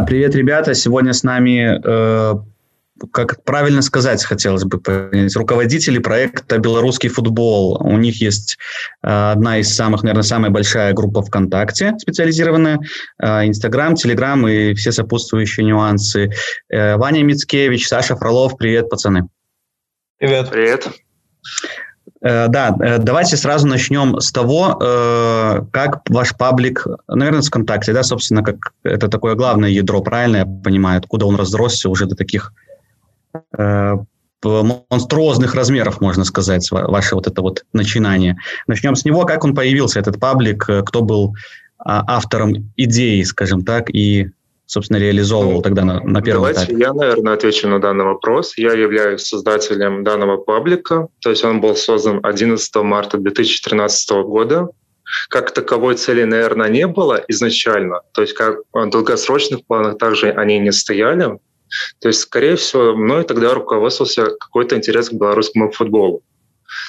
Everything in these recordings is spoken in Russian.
привет, ребята. Сегодня с нами, э, как правильно сказать, хотелось бы понять, руководители проекта «Белорусский футбол». У них есть э, одна из самых, наверное, самая большая группа ВКонтакте специализированная, э, Инстаграм, Телеграм и все сопутствующие нюансы. Э, Ваня Мицкевич, Саша Фролов. Привет, пацаны. Привет. Привет. Э, да, э, давайте сразу начнем с того, э, как ваш паблик, наверное, с ВКонтакте, да, собственно, как это такое главное ядро, правильно я понимаю, откуда он разросся уже до таких монструозных размеров, можно сказать, ваше вот это вот начинание. Начнем с него, как он появился, этот паблик, кто был а, автором идеи, скажем так, и собственно, реализовывал ну, тогда на, на первом Давайте этапе? я, наверное, отвечу на данный вопрос. Я являюсь создателем данного паблика, то есть он был создан 11 марта 2013 года. Как таковой цели, наверное, не было изначально, то есть как в долгосрочных планах также они не стояли. То есть, скорее всего, мной тогда руководствовался какой-то интерес к белорусскому футболу.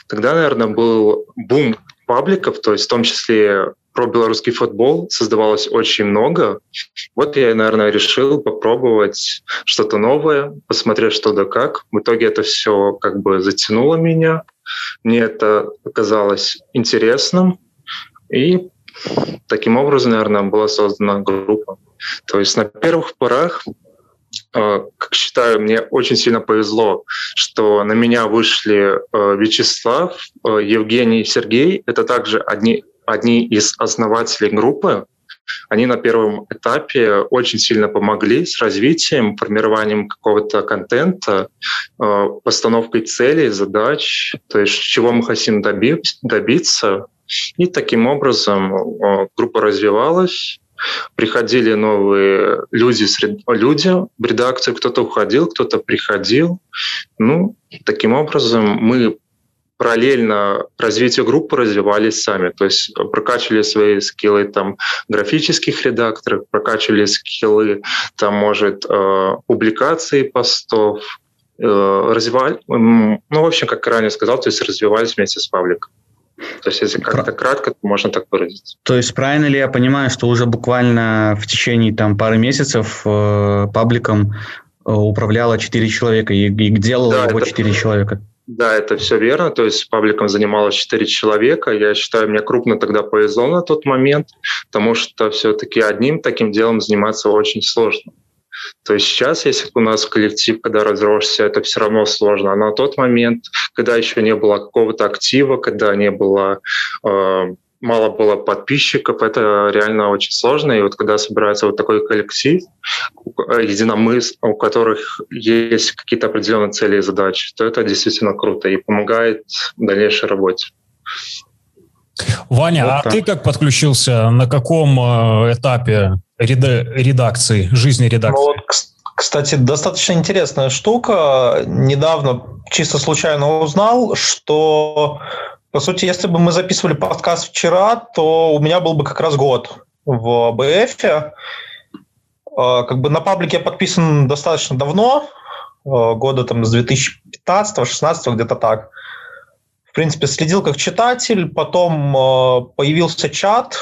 Тогда, наверное, был бум пабликов, то есть в том числе про белорусский футбол создавалось очень много. Вот я, наверное, решил попробовать что-то новое, посмотреть что да как. В итоге это все как бы затянуло меня. Мне это оказалось интересным. И таким образом, наверное, была создана группа. То есть на первых порах э, как считаю, мне очень сильно повезло, что на меня вышли э, Вячеслав, э, Евгений и Сергей. Это также одни одни из основателей группы, они на первом этапе очень сильно помогли с развитием, формированием какого-то контента, э, постановкой целей, задач, то есть чего мы хотим добиться. И таким образом э, группа развивалась, приходили новые люди, люди в редакцию, кто-то уходил, кто-то приходил. Ну, таким образом мы параллельно развитию группы развивались сами, то есть прокачивали свои скиллы там графических редакторов, прокачивали скиллы там, может, э, публикации постов, э, развивали, ну, в общем, как ранее сказал, то есть развивались вместе с пабликом. То есть, если как-то кратко, то можно так выразиться. То есть, правильно ли я понимаю, что уже буквально в течение там, пары месяцев э, пабликом э, управляло 4 человека и, и делало да, его это... 4 человека? Да, это все верно. То есть пабликом занималось 4 человека. Я считаю, мне крупно тогда повезло на тот момент, потому что все-таки одним таким делом заниматься очень сложно. То есть сейчас, если у нас коллектив, когда разросся, это все равно сложно. А на тот момент, когда еще не было какого-то актива, когда не было э, мало было подписчиков, это реально очень сложно. И вот когда собирается вот такой коллектив, единомыс, у которых есть какие-то определенные цели и задачи, то это действительно круто и помогает в дальнейшей работе. Ваня, вот а ты как подключился? На каком э, этапе редакции, жизни редакции? Ну, вот, кстати, достаточно интересная штука. Недавно чисто случайно узнал, что по сути, если бы мы записывали подкаст вчера, то у меня был бы как раз год в БФ. А, как бы на паблике я подписан достаточно давно, а, года там с 2015-16, где-то так. В принципе, следил как читатель, потом а, появился чат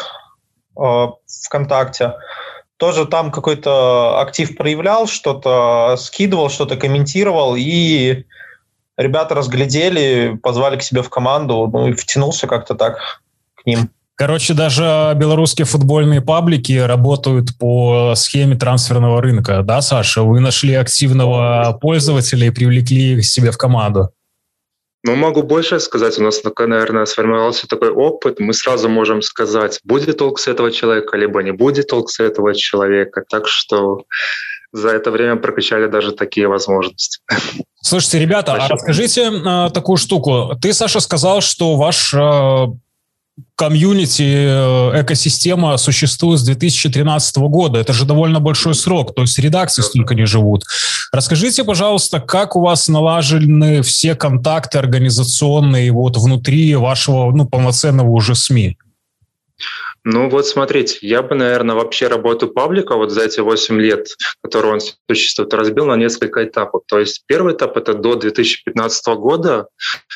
ВКонтакте, тоже там какой-то актив проявлял, что-то скидывал, что-то комментировал, и ребята разглядели, позвали к себе в команду, ну и втянулся как-то так к ним. Короче, даже белорусские футбольные паблики работают по схеме трансферного рынка, да, Саша? Вы нашли активного пользователя и привлекли их себе в команду. Ну, могу больше сказать. У нас, наверное, сформировался такой опыт. Мы сразу можем сказать, будет толк с этого человека, либо не будет толк с этого человека. Так что за это время прокачали даже такие возможности. Слушайте, ребята, а расскажите э, такую штуку. Ты, Саша, сказал, что ваш э, комьюнити, экосистема существует с 2013 года. Это же довольно большой срок, то есть редакции столько не живут. Расскажите, пожалуйста, как у вас налажены все контакты организационные вот внутри вашего ну, полноценного уже СМИ? Ну вот смотрите, я бы, наверное, вообще работу паблика вот за эти 8 лет, которые он существует, разбил на несколько этапов. То есть первый этап — это до 2015 года.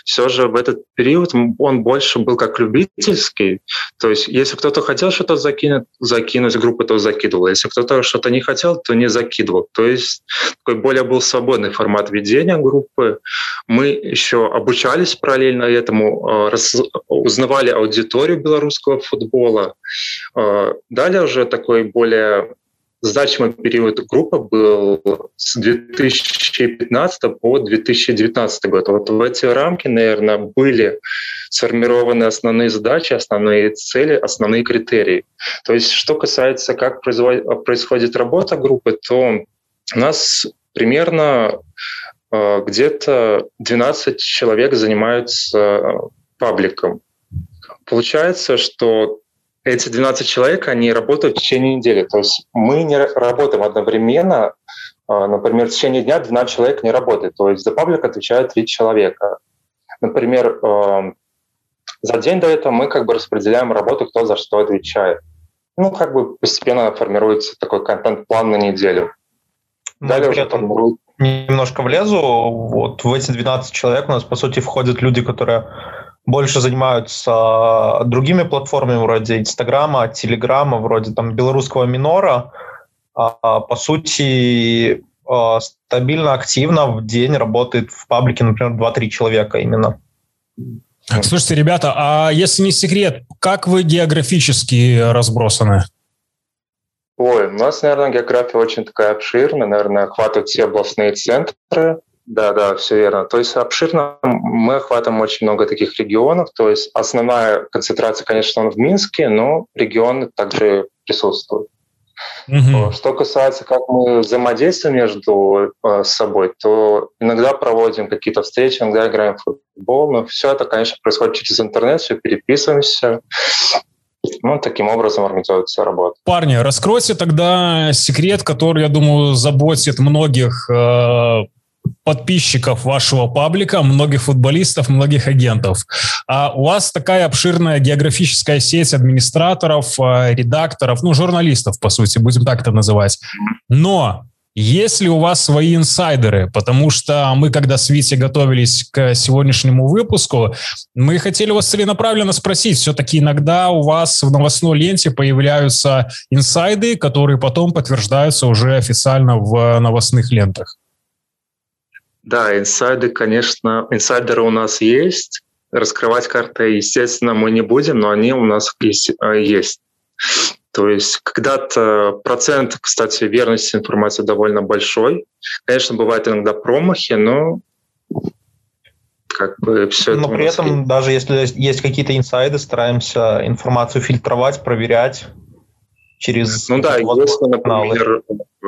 Все же в этот период он больше был как любительский. То есть если кто-то хотел что-то закинуть, закинуть группу, то закидывал. Если кто-то что-то не хотел, то не закидывал. То есть такой более был свободный формат ведения группы. Мы еще обучались параллельно этому, э, узнавали аудиторию белорусского футбола, а, далее уже такой более значимый период группы был с 2015 по 2019 год. Вот в эти рамки, наверное, были сформированы основные задачи, основные цели, основные критерии. То есть, что касается, как происходит работа группы, то у нас примерно а, где-то 12 человек занимаются пабликом. Получается, что эти 12 человек, они работают в течение недели. То есть мы не работаем одновременно. А, например, в течение дня 12 человек не работает. То есть за паблик отвечают 3 человека. Например, а, за день до этого мы как бы распределяем работу, кто за что отвечает. Ну, как бы постепенно формируется такой контент-план на неделю. Ну, Далее уже формирует... Немножко влезу. Вот в эти 12 человек у нас, по сути, входят люди, которые больше занимаются другими платформами вроде Инстаграма, Телеграма, вроде там белорусского минора. А, по сути, а, стабильно, активно в день работает в паблике, например, 2-3 человека именно. Слушайте, ребята, а если не секрет, как вы географически разбросаны? Ой, у нас, наверное, география очень такая обширная, наверное, охватывает все областные центры. Да, да, все верно. То есть обширно мы охватываем очень много таких регионов. То есть основная концентрация, конечно, в Минске, но регионы также присутствуют. Угу. Что касается, как мы взаимодействуем между э, собой, то иногда проводим какие-то встречи, иногда играем в футбол, но все это, конечно, происходит через интернет, все переписываемся. Ну, таким образом организуется работа. Парни, раскройте тогда секрет, который, я думаю, заботит многих э, подписчиков вашего паблика, многих футболистов, многих агентов. А у вас такая обширная географическая сеть администраторов, а, редакторов, ну, журналистов, по сути, будем так это называть. Но есть ли у вас свои инсайдеры? Потому что мы, когда с Витей готовились к сегодняшнему выпуску, мы хотели вас целенаправленно спросить. Все-таки иногда у вас в новостной ленте появляются инсайды, которые потом подтверждаются уже официально в новостных лентах. Да, инсайды, конечно, инсайдеры у нас есть. Раскрывать карты, естественно, мы не будем, но они у нас есть. Э, есть. То есть когда-то процент, кстати, верности информации довольно большой. Конечно, бывают иногда промахи, но как бы все Но при этом, есть. даже если есть какие-то инсайды, стараемся информацию фильтровать, проверять через... Ну да, если, например,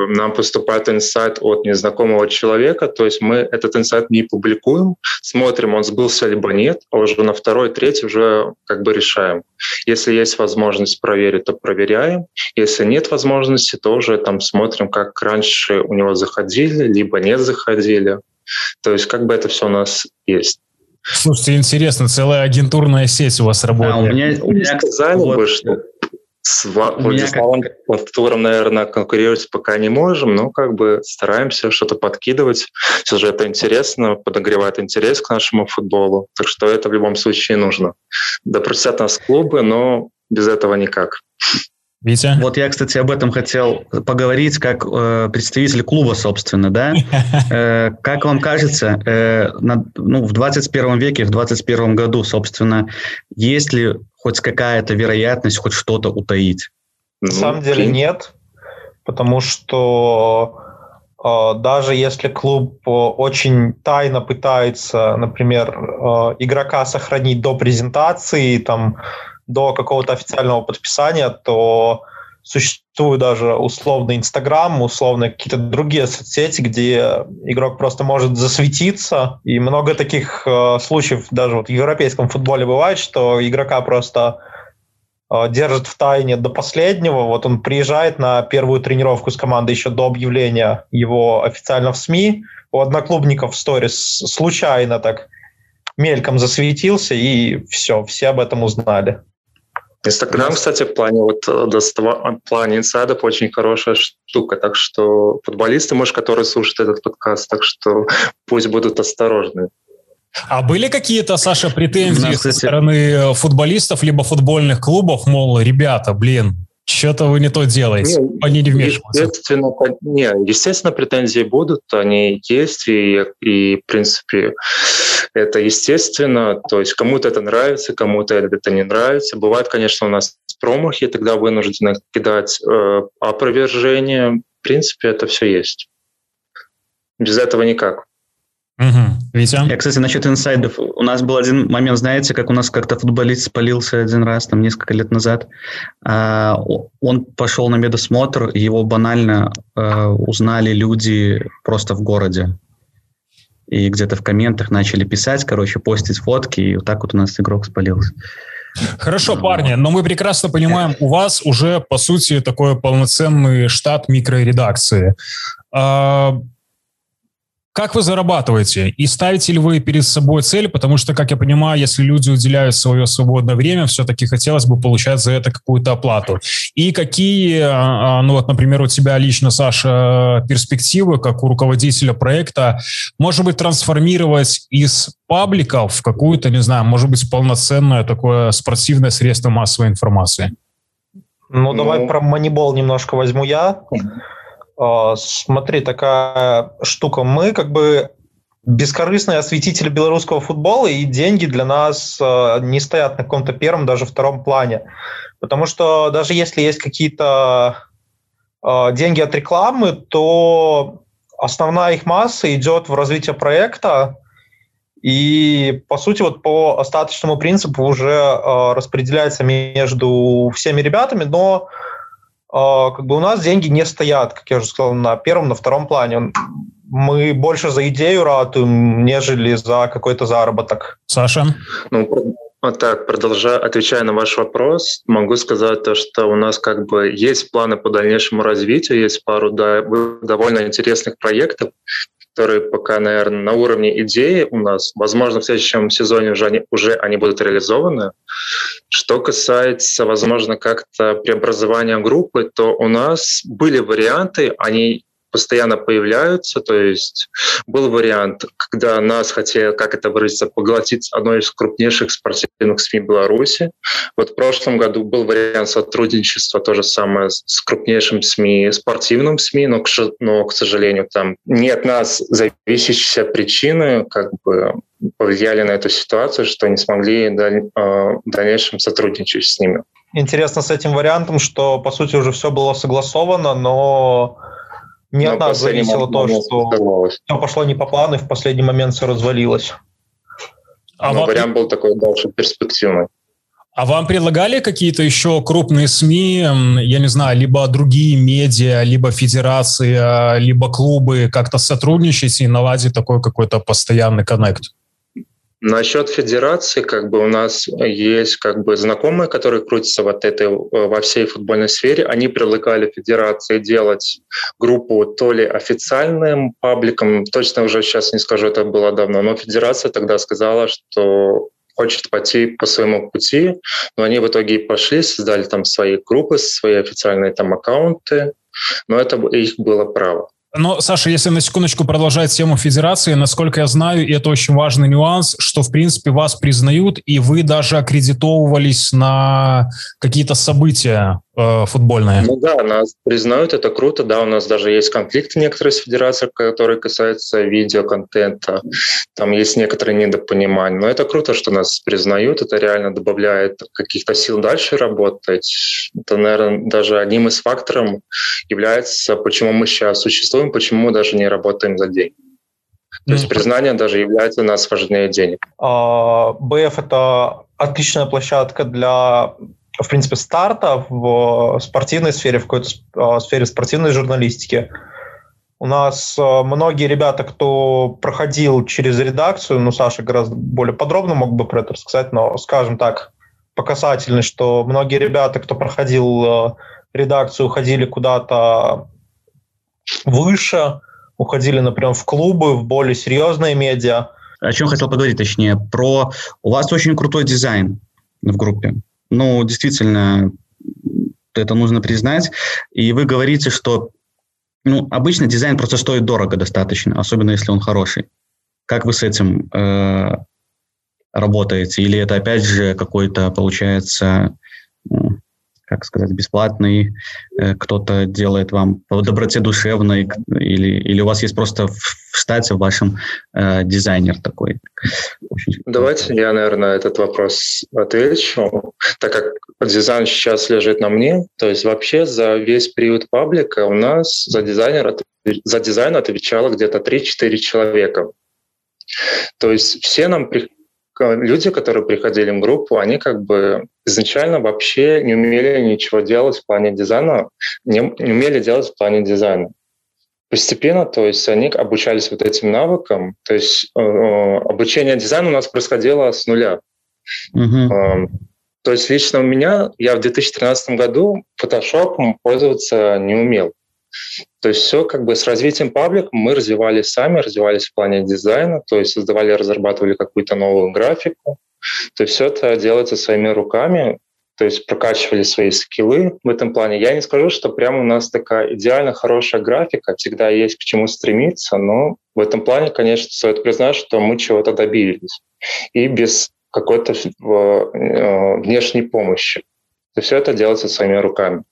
нам поступает инсайт от незнакомого человека, то есть мы этот инсайт не публикуем, смотрим, он сбылся либо нет, а уже на второй, третий уже как бы решаем. Если есть возможность проверить, то проверяем. Если нет возможности, то уже там смотрим, как раньше у него заходили, либо не заходили. То есть как бы это все у нас есть. Слушайте, интересно, целая агентурная сеть у вас работает. А, у меня, у меня сказали вот, бы, что с Владиславом как... Лавтуром, наверное, конкурировать пока не можем, но как бы стараемся что-то подкидывать. Все же это интересно, подогревает интерес к нашему футболу. Так что это в любом случае нужно. Да просят нас клубы, но без этого никак. Витя? Вот я, кстати, об этом хотел поговорить как э, представитель клуба, собственно, да. Э, как вам кажется, э, на, ну, в 21 веке, в 21 году, собственно, есть ли хоть какая-то вероятность хоть что-то утаить? На ну, самом деле нет, потому что э, даже если клуб э, очень тайно пытается, например, э, игрока сохранить до презентации, там, до какого-то официального подписания, то существует даже условный Инстаграм, условно какие-то другие соцсети, где игрок просто может засветиться. И много таких э, случаев даже вот в европейском футболе бывает, что игрока просто э, держит в тайне до последнего. Вот он приезжает на первую тренировку с командой еще до объявления его официально в СМИ. У одноклубников в сторис случайно так мельком засветился, и все, все об этом узнали. Инстаграм, кстати, в плане вот в плане инсайдов очень хорошая штука, так что футболисты, может, которые слушают этот подкаст, так что пусть будут осторожны. А были какие-то, Саша, претензии кстати... со стороны футболистов либо футбольных клубов, мол, ребята, блин, что-то вы не то делаете, не, они не вмешиваются. Естественно, не, естественно, претензии будут, они есть, и, и в принципе, это естественно. То есть кому-то это нравится, кому-то это не нравится. Бывает, конечно, у нас промахи, тогда вынуждены кидать э, опровержение. В принципе, это все есть. Без этого никак. Угу. Витя? Я, кстати, насчет инсайдов. У нас был один момент, знаете, как у нас как-то футболист спалился один раз, там, несколько лет назад. А, он пошел на медосмотр, его банально а, узнали люди просто в городе. И где-то в комментах начали писать, короче, постить фотки, и вот так вот у нас игрок спалился. Хорошо, парни, но мы прекрасно понимаем, у вас уже, по сути, такой полноценный штат микроредакции. Как вы зарабатываете? И ставите ли вы перед собой цель? Потому что, как я понимаю, если люди уделяют свое свободное время, все-таки хотелось бы получать за это какую-то оплату. И какие, а, а, ну вот, например, у тебя лично, Саша, перспективы, как у руководителя проекта, может быть, трансформировать из пабликов в какую-то, не знаю, может быть, полноценное такое спортивное средство массовой информации? Ну, давай ну... про манибол немножко возьму я. А, смотри, такая штука. Мы как бы бескорыстные осветители белорусского футбола, и деньги для нас а, не стоят на каком-то первом, даже втором плане. Потому что даже если есть какие-то а, деньги от рекламы, то основная их масса идет в развитие проекта, и, по сути, вот по остаточному принципу уже распределяется между всеми ребятами, но как бы у нас деньги не стоят, как я уже сказал, на первом, на втором плане. Мы больше за идею ратуем, нежели за какой-то заработок. Саша? Ну, вот так, продолжая, отвечая на ваш вопрос, могу сказать то, что у нас как бы есть планы по дальнейшему развитию, есть пару да, довольно интересных проектов, которые пока, наверное, на уровне идеи у нас. Возможно, в следующем сезоне уже они, уже они будут реализованы. Что касается, возможно, как-то преобразования группы, то у нас были варианты, они постоянно появляются. То есть был вариант, когда нас хотели, как это выразиться, поглотить одной из крупнейших спортивных СМИ Беларуси. Вот в прошлом году был вариант сотрудничества то же самое с крупнейшим СМИ, спортивным СМИ, но, но, к сожалению, там не от нас зависящие причины как бы повлияли на эту ситуацию, что не смогли в дальнейшем сотрудничать с ними. Интересно с этим вариантом, что, по сути, уже все было согласовано, но не от нас зависело то, что все пошло не по плану, и в последний момент все развалилось. А Но вам... вариант был такой дальше перспективный. А вам предлагали какие-то еще крупные СМИ, я не знаю, либо другие медиа, либо федерации, а, либо клубы как-то сотрудничать и наладить такой какой-то постоянный коннект? Насчет федерации, как бы у нас есть как бы знакомые, которые крутятся вот этой, э, во всей футбольной сфере. Они предлагали федерации делать группу то ли официальным пабликом, точно уже сейчас не скажу, это было давно, но федерация тогда сказала, что хочет пойти по своему пути, но они в итоге пошли, создали там свои группы, свои официальные там аккаунты, но это их было право. Но, Саша, если на секундочку продолжать тему федерации, насколько я знаю, и это очень важный нюанс, что, в принципе, вас признают, и вы даже аккредитовывались на какие-то события футбольные. Ну да, нас признают, это круто. Да, у нас даже есть конфликты некоторые с федерацией, которые касаются видеоконтента. Там есть некоторые недопонимания. Но это круто, что нас признают. Это реально добавляет каких-то сил дальше работать. Это, наверное, даже одним из факторов является, почему мы сейчас существуем, почему мы даже не работаем за деньги. То есть признание даже является у нас важнее денег. А, БФ – это отличная площадка для в принципе, старта в спортивной сфере, в какой-то а, сфере спортивной журналистики. У нас а, многие ребята, кто проходил через редакцию, ну, Саша гораздо более подробно мог бы про это рассказать, но, скажем так, по касательной, что многие ребята, кто проходил редакцию, уходили куда-то выше, уходили, например, в клубы, в более серьезные медиа. О чем хотел поговорить, точнее, про... У вас очень крутой дизайн в группе. Ну, действительно, это нужно признать. И вы говорите, что ну, обычно дизайн просто стоит дорого достаточно, особенно если он хороший. Как вы с этим э, работаете? Или это опять же какой-то, получается, как сказать, бесплатный, э, кто-то делает вам по доброте душевной, или, или у вас есть просто в штате в вашем э, дизайнер такой? Давайте я, наверное, этот вопрос отвечу, так как дизайн сейчас лежит на мне, то есть вообще за весь период паблика у нас за, дизайнер, за дизайн отвечало где-то 3-4 человека. То есть все нам люди, которые приходили в группу, они как бы изначально вообще не умели ничего делать в плане дизайна, не, не умели делать в плане дизайна. Постепенно, то есть они обучались вот этим навыкам, то есть э, э обучение дизайну у нас происходило с нуля. Uh-huh. Э, то есть лично у меня, я в 2013 году Photoshop пользоваться не умел. То есть все как бы с развитием паблик мы развивались сами, развивались в плане дизайна, то есть создавали, разрабатывали какую-то новую графику. То есть все это делается своими руками, то есть прокачивали свои скиллы в этом плане. Я не скажу, что прямо у нас такая идеально хорошая графика, всегда есть к чему стремиться, но в этом плане, конечно, стоит признать, что мы чего-то добились. И без какой-то э, внешней помощи. Есть все это делается своими руками.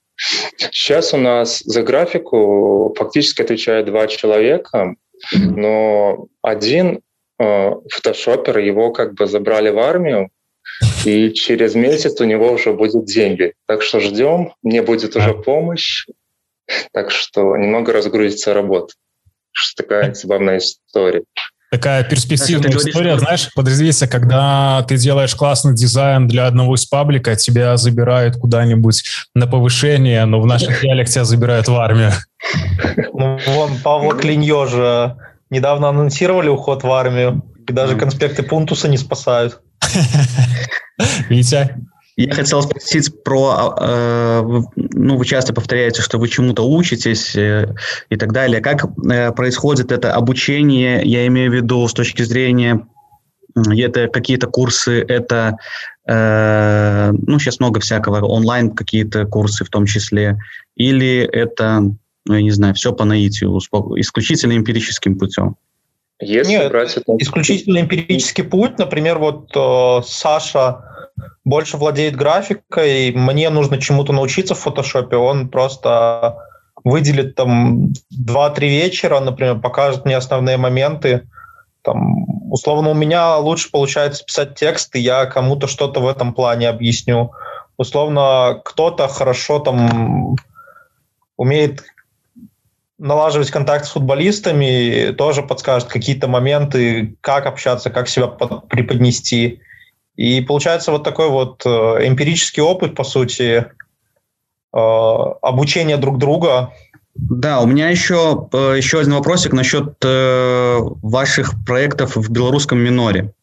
Сейчас у нас за графику фактически отвечает два человека, но один э, фотошопер, его как бы забрали в армию, и через месяц у него уже будет деньги. Так что ждем, мне будет уже помощь, так что немного разгрузится работа. Что такая забавная история. Такая перспективная Знаешь, история, говоришь, знаешь, подразумевается, когда ты делаешь классный дизайн для одного из паблика, тебя забирают куда-нибудь на повышение, но в наших реалиях тебя забирают в армию. Ну, вон, Павла Клиньо же недавно анонсировали уход в армию, и даже конспекты Пунтуса не спасают. Витя? Я хотел спросить про, э, ну, вы часто повторяете, что вы чему-то учитесь э, и так далее. Как э, происходит это обучение, я имею в виду с точки зрения, это какие-то курсы, это, ну, сейчас много всякого, онлайн какие-то курсы в том числе, или это, ну, я не знаю, все по наитию, исключительно эмпирическим путем? Если Нет, брать это... исключительно эмпирический путь, например, вот э, Саша больше владеет графикой, мне нужно чему-то научиться в фотошопе, он просто выделит там 2-3 вечера, например, покажет мне основные моменты. Там, условно, у меня лучше получается писать текст, и я кому-то что-то в этом плане объясню. Условно, кто-то хорошо там умеет налаживать контакт с футболистами, тоже подскажет какие-то моменты, как общаться, как себя преподнести. И получается вот такой вот э, эмпирический опыт, по сути, э, обучения друг друга. Да, у меня еще, э, еще один вопросик насчет ваших проектов в белорусском миноре.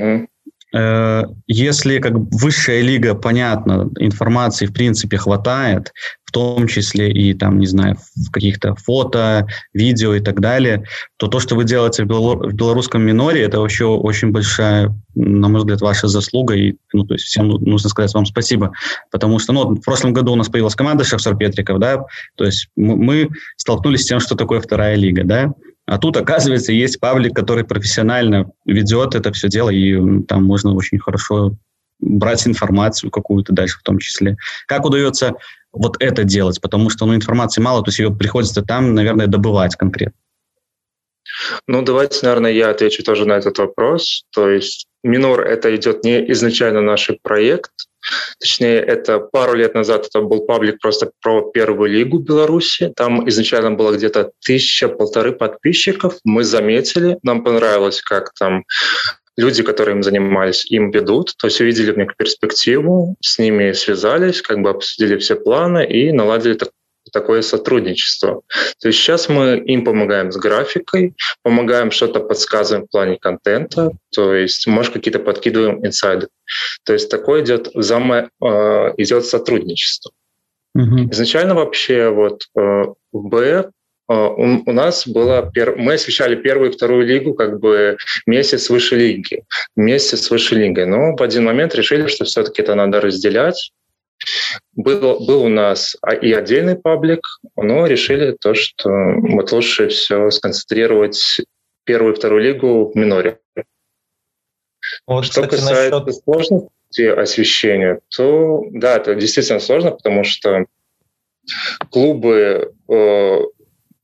Mm. Если как высшая лига, понятно, информации в принципе хватает, в том числе и там, не знаю, в каких-то фото, видео и так далее, то то, что вы делаете в, белору- в белорусском миноре, это вообще очень большая, на мой взгляд, ваша заслуга. И, ну, то есть всем нужно сказать вам спасибо. Потому что, ну, в прошлом году у нас появилась команда Шахсар Петриков, да, то есть мы столкнулись с тем, что такое вторая лига, да, а тут, оказывается, есть паблик, который профессионально ведет это все дело, и там можно очень хорошо брать информацию какую-то дальше в том числе. Как удается вот это делать, потому что ну, информации мало, то есть ее приходится там, наверное, добывать конкретно. Ну, давайте, наверное, я отвечу тоже на этот вопрос. То есть Минор — это идет не изначально наш проект, Точнее, это пару лет назад это был паблик просто про первую лигу Беларуси. Там изначально было где-то тысяча-полторы подписчиков. Мы заметили, нам понравилось, как там люди, которые им занимались, им ведут, то есть увидели в них перспективу, с ними связались, как бы обсудили все планы и наладили так, такое сотрудничество. То есть сейчас мы им помогаем с графикой, помогаем что-то подсказываем в плане контента, то есть, может, какие-то подкидываем инсайды. То есть такое идет, взаимо, э, идет сотрудничество. Угу. Изначально вообще вот э, в Б у, нас было... Мы освещали первую и вторую лигу как бы вместе с высшей лиги. Вместе с высшей лигой. Но в один момент решили, что все-таки это надо разделять. Был, был у нас и отдельный паблик, но решили то, что вот лучше все сконцентрировать первую и вторую лигу в миноре. Вот, что кстати, касается насчет... сложности освещения, то да, это действительно сложно, потому что клубы, э,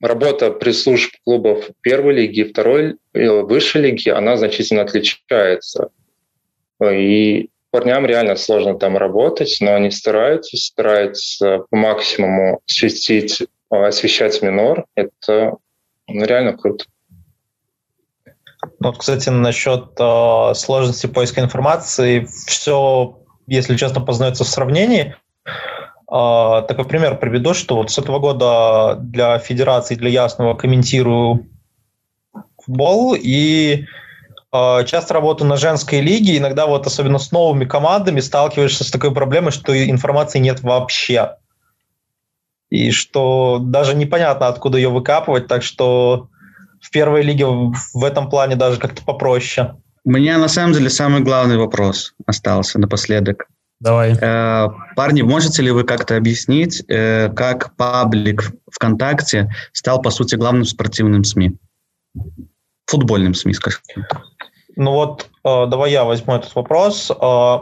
работа пресс-служб клубов первой лиги, второй, э, высшей лиги, она значительно отличается. И парням реально сложно там работать, но они стараются, стараются по максимуму осветить, освещать минор. Это ну, реально круто. Вот, кстати, насчет э, сложности поиска информации, все, если честно, познается в сравнении. Э, такой пример приведу, что вот с этого года для Федерации, для Ясного комментирую футбол, и часто работаю на женской лиге, иногда вот особенно с новыми командами сталкиваешься с такой проблемой, что информации нет вообще. И что даже непонятно, откуда ее выкапывать, так что в первой лиге в этом плане даже как-то попроще. У меня на самом деле самый главный вопрос остался напоследок. Давай. Э, парни, можете ли вы как-то объяснить, э, как паблик ВКонтакте стал, по сути, главным спортивным СМИ? Футбольным СМИ, скажем. Ну вот, э, давай я возьму этот вопрос. Э,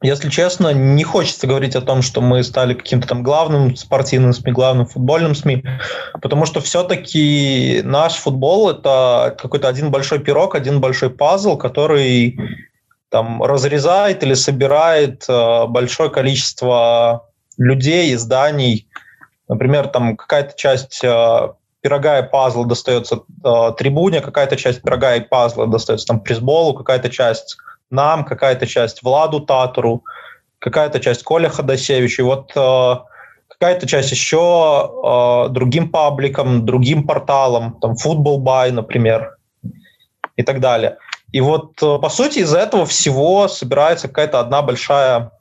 если честно, не хочется говорить о том, что мы стали каким-то там главным спортивным СМИ, главным футбольным СМИ, потому что все-таки наш футбол – это какой-то один большой пирог, один большой пазл, который там разрезает или собирает э, большое количество людей, изданий. Например, там какая-то часть пирога и пазла достается э, трибуне, какая-то часть пирога и пазла достается там пресболу, какая-то часть нам, какая-то часть Владу Татуру, какая-то часть Коля Ходосевич, и вот э, какая-то часть еще э, другим пабликам, другим порталам, там Football Buy, например, и так далее. И вот, э, по сути, из этого всего собирается какая-то одна большая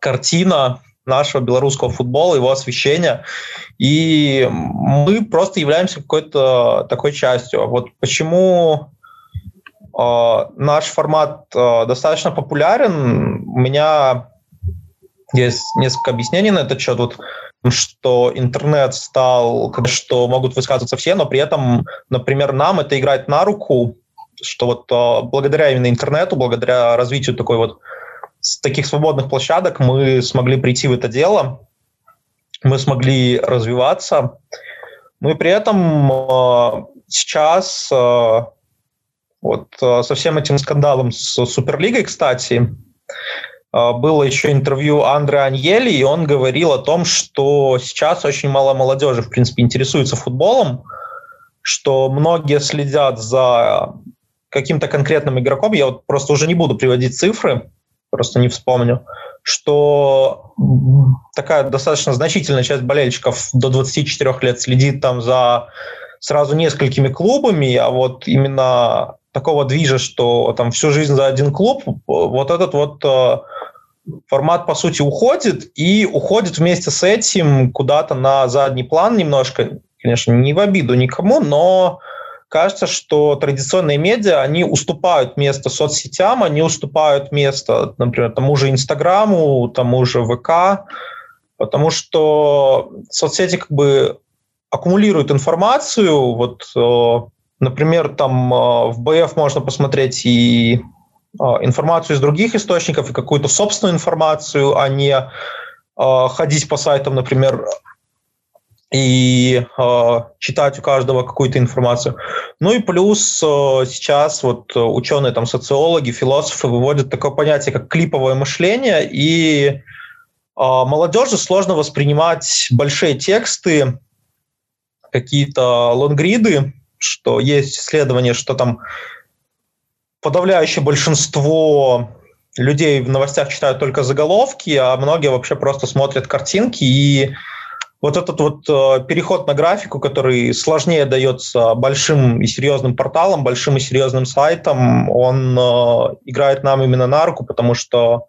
картина нашего белорусского футбола, его освещения, и мы просто являемся какой-то такой частью. Вот почему а, наш формат а, достаточно популярен. У меня есть несколько объяснений на этот счет. Вот, что интернет стал, что могут высказываться все, но при этом, например, нам это играет на руку, что вот а, благодаря именно интернету, благодаря развитию такой вот с таких свободных площадок мы смогли прийти в это дело, мы смогли развиваться. Ну и при этом сейчас вот э, со всем этим скандалом с Суперлигой, кстати, было еще интервью Андре Аньели, и он говорил о том, что сейчас очень мало молодежи, в принципе, интересуется футболом, что многие следят за каким-то конкретным игроком. Я вот просто уже не буду приводить цифры, просто не вспомню, что такая достаточно значительная часть болельщиков до 24 лет следит там за сразу несколькими клубами, а вот именно такого движа, что там всю жизнь за один клуб, вот этот вот э, формат, по сути, уходит, и уходит вместе с этим куда-то на задний план немножко, конечно, не в обиду никому, но кажется, что традиционные медиа, они уступают место соцсетям, они уступают место, например, тому же Инстаграму, тому же ВК, потому что соцсети как бы аккумулируют информацию, вот э, Например, там а, в БФ можно посмотреть и а, информацию из других источников, и какую-то собственную информацию, а не ходить по сайтам, например, и э, читать у каждого какую-то информацию. Ну и плюс э, сейчас вот ученые, там, социологи, философы выводят такое понятие, как клиповое мышление, и э, молодежи сложно воспринимать большие тексты, какие-то лонгриды, что есть исследование, что там подавляющее большинство людей в новостях читают только заголовки, а многие вообще просто смотрят картинки. И вот этот вот э, переход на графику, который сложнее дается большим и серьезным порталам, большим и серьезным сайтам, он э, играет нам именно на руку, потому что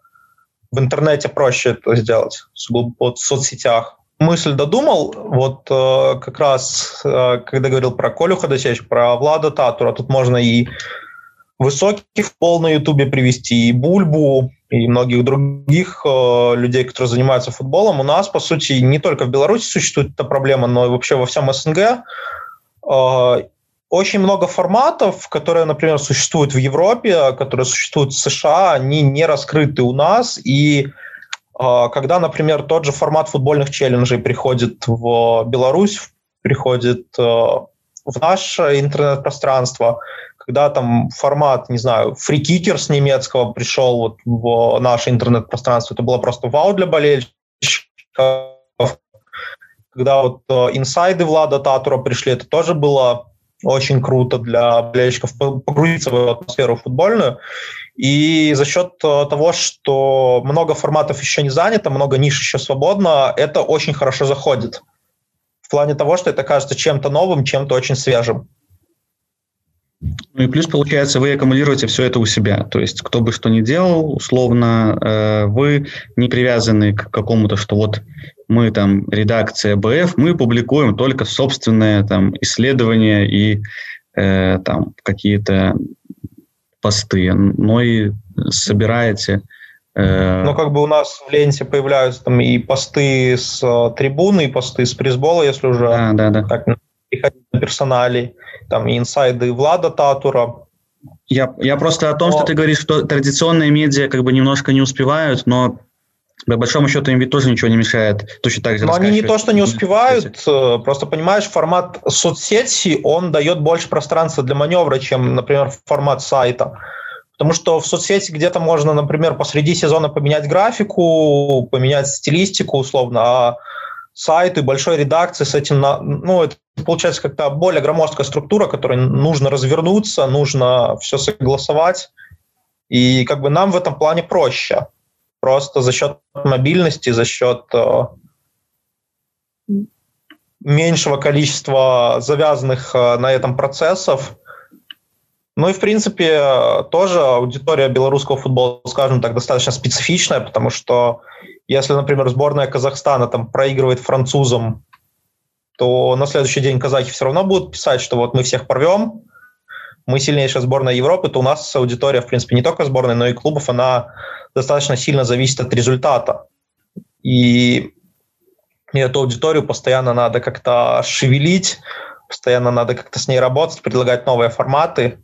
в интернете проще это сделать, сугубо в соцсетях. мысль додумал, вот э, как раз, когда говорил про Колю Ходосевич, про Влада Татура, тут можно и высокий футбол на Ютубе привести, и Бульбу, и многих других э, людей, которые занимаются футболом. У нас, по сути, не только в Беларуси существует эта проблема, но и вообще во всем СНГ. Э, очень много форматов, которые, например, существуют в Европе, которые существуют в США, они не раскрыты у нас, и а, когда, например, тот же формат футбольных челленджей приходит в Беларусь, приходит э, в наше интернет-пространство, когда там формат, не знаю, фрикикер с немецкого пришел вот в наше интернет-пространство, это было просто вау для болельщиков. Когда вот э, инсайды Влада Татура пришли, это тоже было очень круто для болельщиков погрузиться в атмосферу футбольную. И за счет э, того, что много форматов еще не занято, много ниш еще свободно, это очень хорошо заходит. В плане того, что это кажется чем-то новым, чем-то очень свежим. Ну и плюс, получается, вы аккумулируете все это у себя. То есть, кто бы что ни делал, условно, э, вы не привязаны к какому-то, что вот мы там редакция БФ, мы публикуем только собственные там исследования и э, там какие-то посты, но и собираете... Э... Ну, как бы у нас в ленте появляются там и посты с э, трибуны, и посты с призбола, если уже да, да, да. так переходить на персонали, там и инсайды Влада Татура. Я, я просто о том, но... что ты говоришь, что традиционные медиа как бы немножко не успевают, но по большому счету им ведь тоже ничего не мешает точно так же. Но они не то, что не успевают, э, просто понимаешь, формат соцсети, он дает больше пространства для маневра, чем, например, формат сайта. Потому что в соцсети где-то можно, например, посреди сезона поменять графику, поменять стилистику условно, а сайты большой редакции с этим, ну, это получается как-то более громоздкая структура, которой нужно развернуться, нужно все согласовать. И как бы нам в этом плане проще просто за счет мобильности, за счет э, меньшего количества завязанных э, на этом процессов. Ну и, в принципе, тоже аудитория белорусского футбола, скажем так, достаточно специфичная, потому что если, например, сборная Казахстана там проигрывает французам, то на следующий день казахи все равно будут писать, что вот мы всех порвем, мы сильнейшая сборная Европы, то у нас аудитория, в принципе, не только сборной, но и клубов, она достаточно сильно зависит от результата. И, эту аудиторию постоянно надо как-то шевелить, постоянно надо как-то с ней работать, предлагать новые форматы.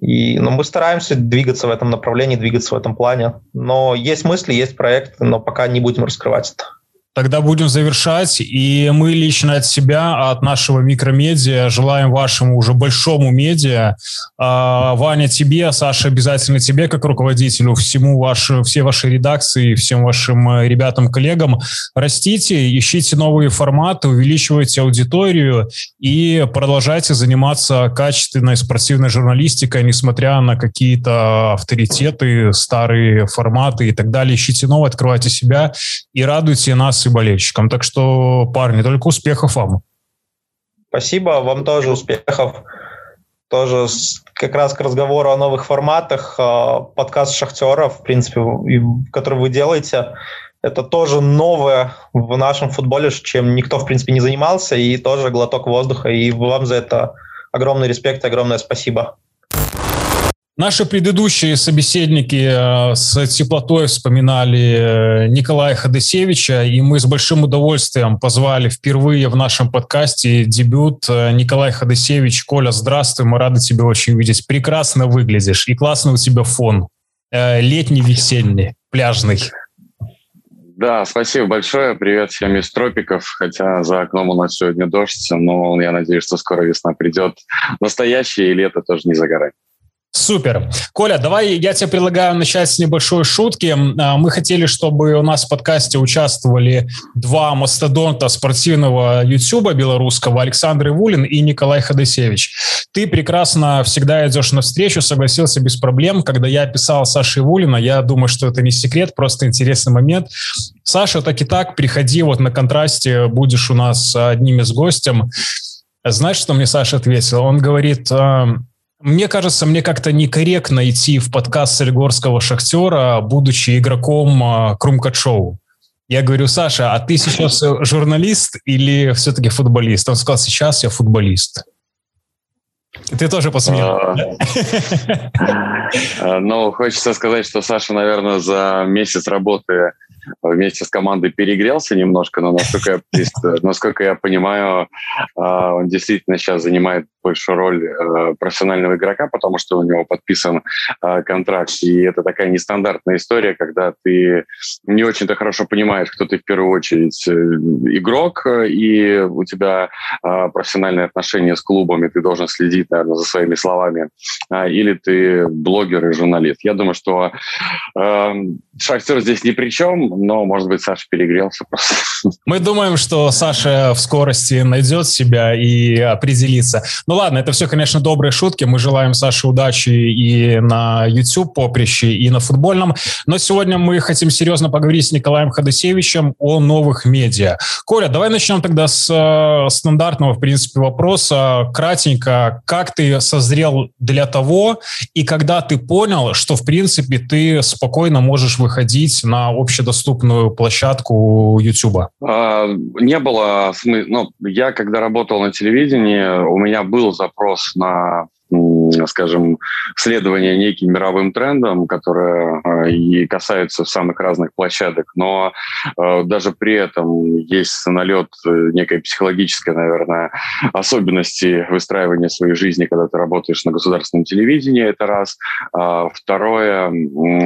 И, ну, мы стараемся двигаться в этом направлении, двигаться в этом плане. Но есть мысли, есть проекты, но пока не будем раскрывать это. Тогда будем завершать. И мы лично от себя, от нашего микромедиа, желаем вашему уже большому медиа. А, Ваня, тебе, Саша, обязательно тебе, как руководителю, всему ваши, все ваши редакции, всем вашим э, ребятам, коллегам, растите, ищите новые форматы, увеличивайте аудиторию и продолжайте заниматься качественной спортивной журналистикой, несмотря на какие-то авторитеты, старые форматы и так далее. Ищите новое, открывайте себя и радуйте нас и болельщикам. Так что, парни, только успехов вам. Спасибо, вам тоже успехов. Тоже как раз к разговору о новых форматах, а, подкаст «Шахтеров», в принципе, который вы делаете, это тоже новое в нашем футболе, чем никто, в принципе, не занимался, и тоже глоток воздуха, и вам за это огромный респект, огромное спасибо. Наши предыдущие собеседники э, с теплотой вспоминали э, Николая Ходосевича, и мы с большим удовольствием позвали впервые в нашем подкасте дебют э, Николай Ходосевич. Коля, здравствуй, мы рады тебя очень видеть. Прекрасно выглядишь, и классный у тебя фон. Летний, весенний, пляжный. Да, спасибо большое. Привет всем из тропиков. Хотя за окном у нас сегодня дождь, но я надеюсь, что скоро весна придет. Настоящее и лето тоже не за горами. Супер. Коля, давай я тебе предлагаю начать с небольшой шутки. А, мы хотели, чтобы у нас в подкасте участвовали два мастодонта спортивного ютуба белорусского, Александр Ивулин и Николай Ходосевич. Ты прекрасно всегда идешь навстречу, согласился без проблем. Когда я писал Саше Ивулина, я думаю, что это не секрет, просто интересный момент. Саша, так и так, приходи вот на контрасте, будешь у нас одним из гостем. Знаешь, что мне Саша ответил? Он говорит, мне кажется, мне как-то некорректно идти в подкаст Солигорского шахтера, будучи игроком а, Крумкачоу. Я говорю, Саша, а ты сейчас журналист или все-таки футболист? Он сказал, сейчас я футболист. Ты тоже посмеялся. А, ну, хочется сказать, что Саша, наверное, за месяц работы вместе с командой перегрелся немножко, но насколько я, насколько я понимаю, а, он действительно сейчас занимает большую роль э, профессионального игрока, потому что у него подписан э, контракт. И это такая нестандартная история, когда ты не очень-то хорошо понимаешь, кто ты в первую очередь э, игрок, и у тебя э, профессиональные отношения с клубом, и ты должен следить, наверное, за своими словами, э, или ты блогер и журналист. Я думаю, что э, Шахтер здесь ни при чем, но, может быть, Саша перегрелся просто. Мы думаем, что Саша в скорости найдет себя и определится. Ну ладно, это все, конечно, добрые шутки. Мы желаем Саше удачи и на YouTube поприще, и на футбольном. Но сегодня мы хотим серьезно поговорить с Николаем Ходосевичем о новых медиа. Коля, давай начнем тогда с э, стандартного, в принципе, вопроса. Кратенько, как ты созрел для того, и когда ты понял, что, в принципе, ты спокойно можешь выходить на общедоступную площадку YouTube? А, не было, ну, я когда работал на телевидении, у меня был был запрос на скажем, следование неким мировым трендам, которые э, и касаются самых разных площадок, но э, даже при этом есть налет э, некой психологической, наверное, особенности выстраивания своей жизни, когда ты работаешь на государственном телевидении, это раз. А второе,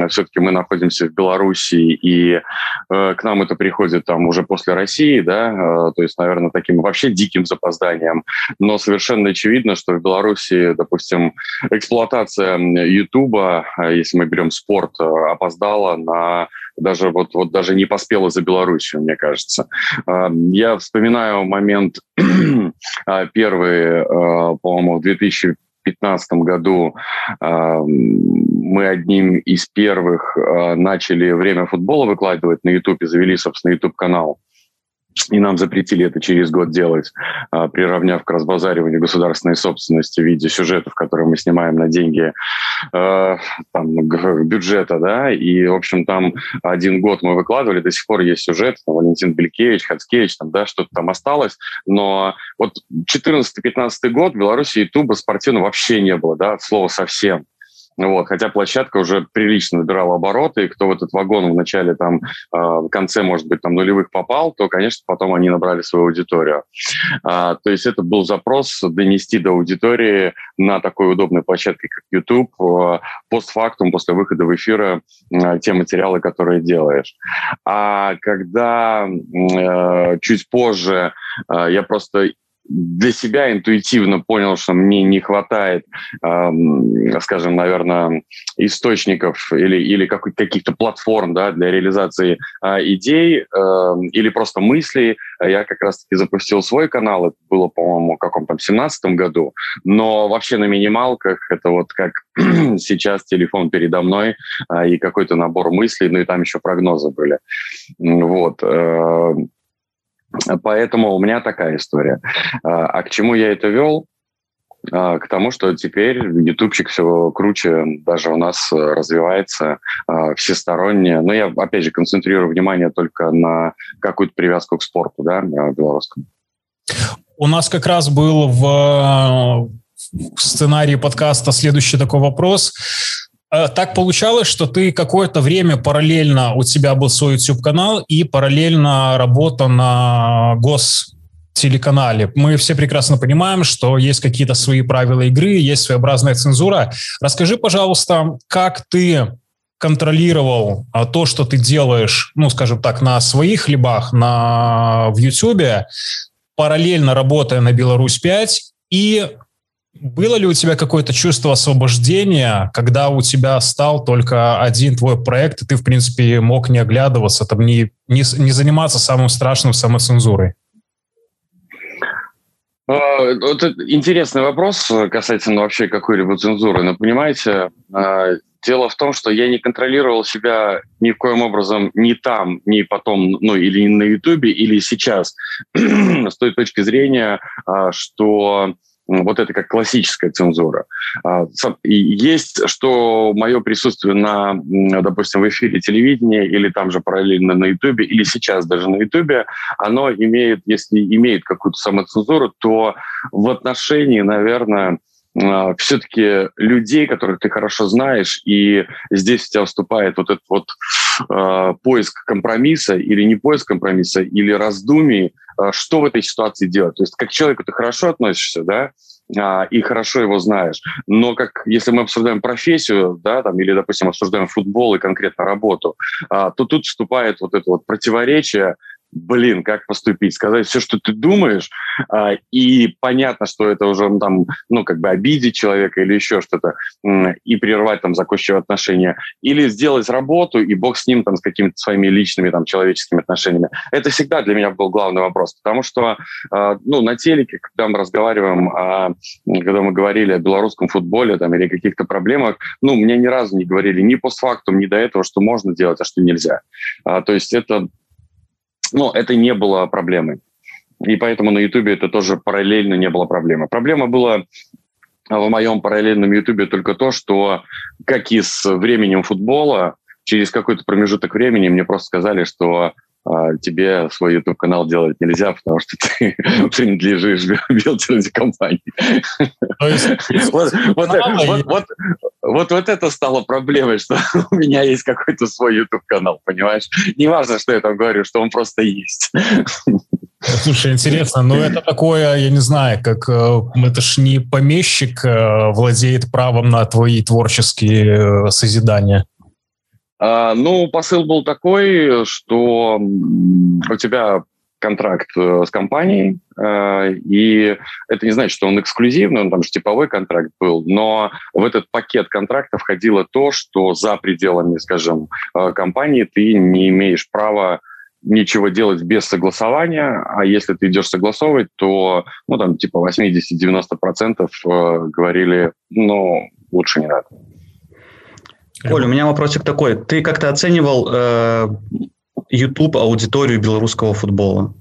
все-таки мы находимся в Беларуси, и к нам это приходит там уже после России, да, то есть, наверное, таким вообще диким запозданием, но совершенно очевидно, что в Беларуси, допустим, допустим, эксплуатация Ютуба, а, если мы берем спорт, э, опоздала на даже вот, вот даже не поспела за Белоруссию, мне кажется. А, я вспоминаю момент а, первый, по-моему, в 2015 году мы одним из первых начали время футбола выкладывать на YouTube, завели, собственно, YouTube-канал и нам запретили это через год делать, а, приравняв к разбазариванию государственной собственности в виде сюжетов, которые мы снимаем на деньги э, там, бюджета, да, и, в общем, там один год мы выкладывали, до сих пор есть сюжет, там, Валентин Белькевич, Хацкевич, там, да, что-то там осталось, но вот 14-15 год в Беларуси ютуба спортивного вообще не было, да, слова совсем. Вот, хотя площадка уже прилично набирала обороты, и кто в этот вагон в начале, там, э, в конце, может быть, там, нулевых попал, то, конечно, потом они набрали свою аудиторию. А, то есть это был запрос донести до аудитории на такой удобной площадке, как YouTube, э, постфактум, после выхода в эфир э, те материалы, которые делаешь. А когда э, чуть позже я просто для себя интуитивно понял, что мне не хватает, э, скажем, наверное, источников или, или каких-то платформ да, для реализации э, идей э, или просто мыслей. Я как раз-таки запустил свой канал, это было, по-моему, в каком-то 17 году, но вообще на минималках, это вот как сейчас телефон передо мной э, и какой-то набор мыслей, ну и там еще прогнозы были. Вот. Э, Поэтому у меня такая история. А, а к чему я это вел? А, к тому, что теперь ютубчик все круче даже у нас развивается а, всесторонне. Но я, опять же, концентрирую внимание только на какую-то привязку к спорту, да, белорусскому. У нас как раз был в сценарии подкаста следующий такой вопрос. Э, так получалось, что ты какое-то время параллельно, у тебя был свой YouTube-канал и параллельно работа на гос телеканале. Мы все прекрасно понимаем, что есть какие-то свои правила игры, есть своеобразная цензура. Расскажи, пожалуйста, как ты контролировал а, то, что ты делаешь, ну, скажем так, на своих хлебах, на, в YouTube, параллельно работая на Беларусь 5, и было ли у тебя какое-то чувство освобождения, когда у тебя стал только один твой проект, и ты, в принципе, мог не оглядываться, там, не, не, не заниматься самым страшным самоцензурой? А, это интересный вопрос касательно вообще какой-либо цензуры. Но понимаете, а, дело в том, что я не контролировал себя ни в коем образом ни там, ни потом, ну или на Ютубе, или сейчас с той точки зрения, а, что вот это как классическая цензура. А, есть, что мое присутствие на, допустим, в эфире телевидения или там же параллельно на Ютубе, или сейчас даже на Ютубе, оно имеет, если имеет какую-то самоцензуру, то в отношении, наверное, а, все-таки людей, которых ты хорошо знаешь, и здесь у тебя вступает вот этот вот э, поиск компромисса или не поиск компромисса, или раздумий, э, что в этой ситуации делать. То есть как к человеку ты хорошо относишься, да, а, и хорошо его знаешь. Но как если мы обсуждаем профессию, да, там, или, допустим, обсуждаем футбол и конкретно работу, а, то тут вступает вот это вот противоречие блин, как поступить, сказать все, что ты думаешь, а, и понятно, что это уже ну, там, ну, как бы обидеть человека или еще что-то, и прервать там закончившие отношения, или сделать работу, и бог с ним там с какими-то своими личными там человеческими отношениями. Это всегда для меня был главный вопрос, потому что, а, ну, на телеке, когда мы разговариваем, о, когда мы говорили о белорусском футболе там или каких-то проблемах, ну, мне ни разу не говорили ни постфактум, ни до этого, что можно делать, а что нельзя. А, то есть это но это не было проблемой. И поэтому на Ютубе это тоже параллельно не было проблемы. Проблема была в моем параллельном Ютубе только то, что, как и с временем футбола, через какой-то промежуток времени мне просто сказали, что а, тебе свой YouTube-канал делать нельзя, потому что ты принадлежишь билдерной компании. Вот вот это стало проблемой, что у меня есть какой-то свой YouTube-канал, понимаешь? Не важно, что я там говорю, что он просто есть. Слушай, интересно, но это такое, я не знаю, как э, это ж не помещик э, владеет правом на твои творческие э, созидания. А, ну, посыл был такой, что у тебя контракт э, с компанией, э, и это не значит, что он эксклюзивный, он там же типовой контракт был, но в этот пакет контракта входило то, что за пределами, скажем, э, компании ты не имеешь права ничего делать без согласования, а если ты идешь согласовывать, то, ну, там, типа 80-90% говорили, ну, лучше не надо. Оль, у меня вопросик такой. Ты как-то оценивал э, YouTube аудиторию белорусского футбола?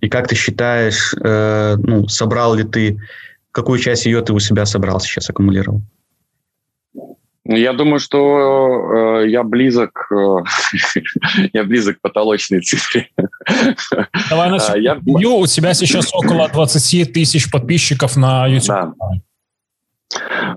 И как ты считаешь, э, ну, собрал ли ты, какую часть ее ты у себя собрал сейчас, аккумулировал? Я думаю, что э, я близок, э, я близок к потолочной цифре. Давай на а, я... У тебя сейчас около 20 тысяч подписчиков на YouTube. Да.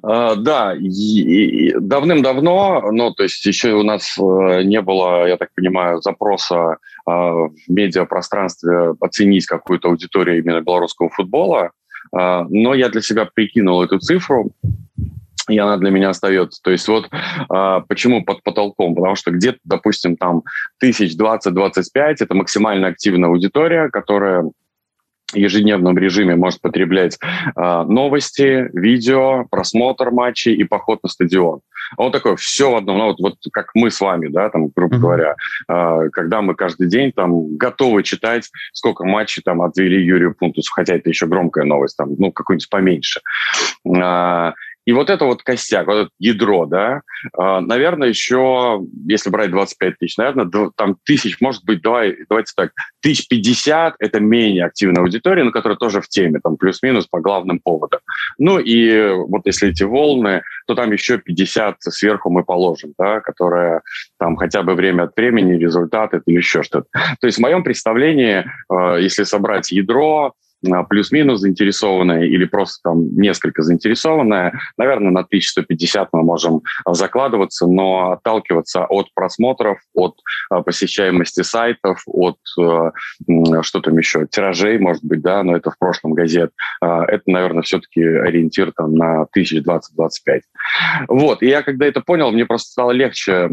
А, да, давным-давно, ну, то есть еще у нас э, не было, я так понимаю, запроса а, в медиапространстве оценить какую-то аудиторию именно белорусского футбола, но я для себя прикинул эту цифру, и она для меня остается. То есть вот почему под потолком? Потому что где-то, допустим, там тысяч 20-25 – это максимально активная аудитория, которая ежедневном режиме может потреблять э, новости, видео, просмотр матчей и поход на стадион. А он такой, все в одном, ну, вот, вот как мы с вами, да, там, грубо mm-hmm. говоря, э, когда мы каждый день там готовы читать, сколько матчей там отвели Юрию Пунтусу, хотя это еще громкая новость, там, ну, какую-нибудь поменьше. Э, и вот это вот костяк, вот это ядро, да, а, наверное, еще, если брать 25 тысяч, наверное, там тысяч, может быть, давай, давайте так, тысяч 50 – это менее активная аудитория, но которая тоже в теме, там плюс-минус по главным поводам. Ну и вот если эти волны, то там еще 50 сверху мы положим, да, которая там хотя бы время от времени, результаты или еще что-то. То есть в моем представлении, а, если собрать ядро, плюс-минус заинтересованная или просто там несколько заинтересованная, наверное, на 1150 мы можем а, закладываться, но отталкиваться от просмотров, от а, посещаемости сайтов, от что там еще, тиражей, может быть, да, но это в прошлом газет. Это, наверное, все-таки ориентир там на 1020-25. Вот, и я когда это понял, мне просто стало легче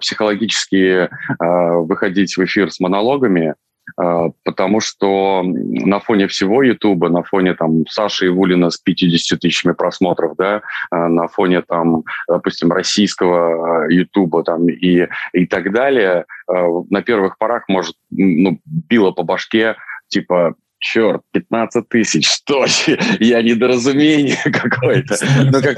психологически выходить в эфир с монологами, а, потому что на фоне всего Ютуба, на фоне там Саши Ивулина с 50 тысячами просмотров, да, а, на фоне там, допустим, российского а, Ютуба там и, и так далее, на первых порах, может, ну, било по башке, типа, черт, 15 тысяч, что? Я недоразумение какое-то. Ну, как...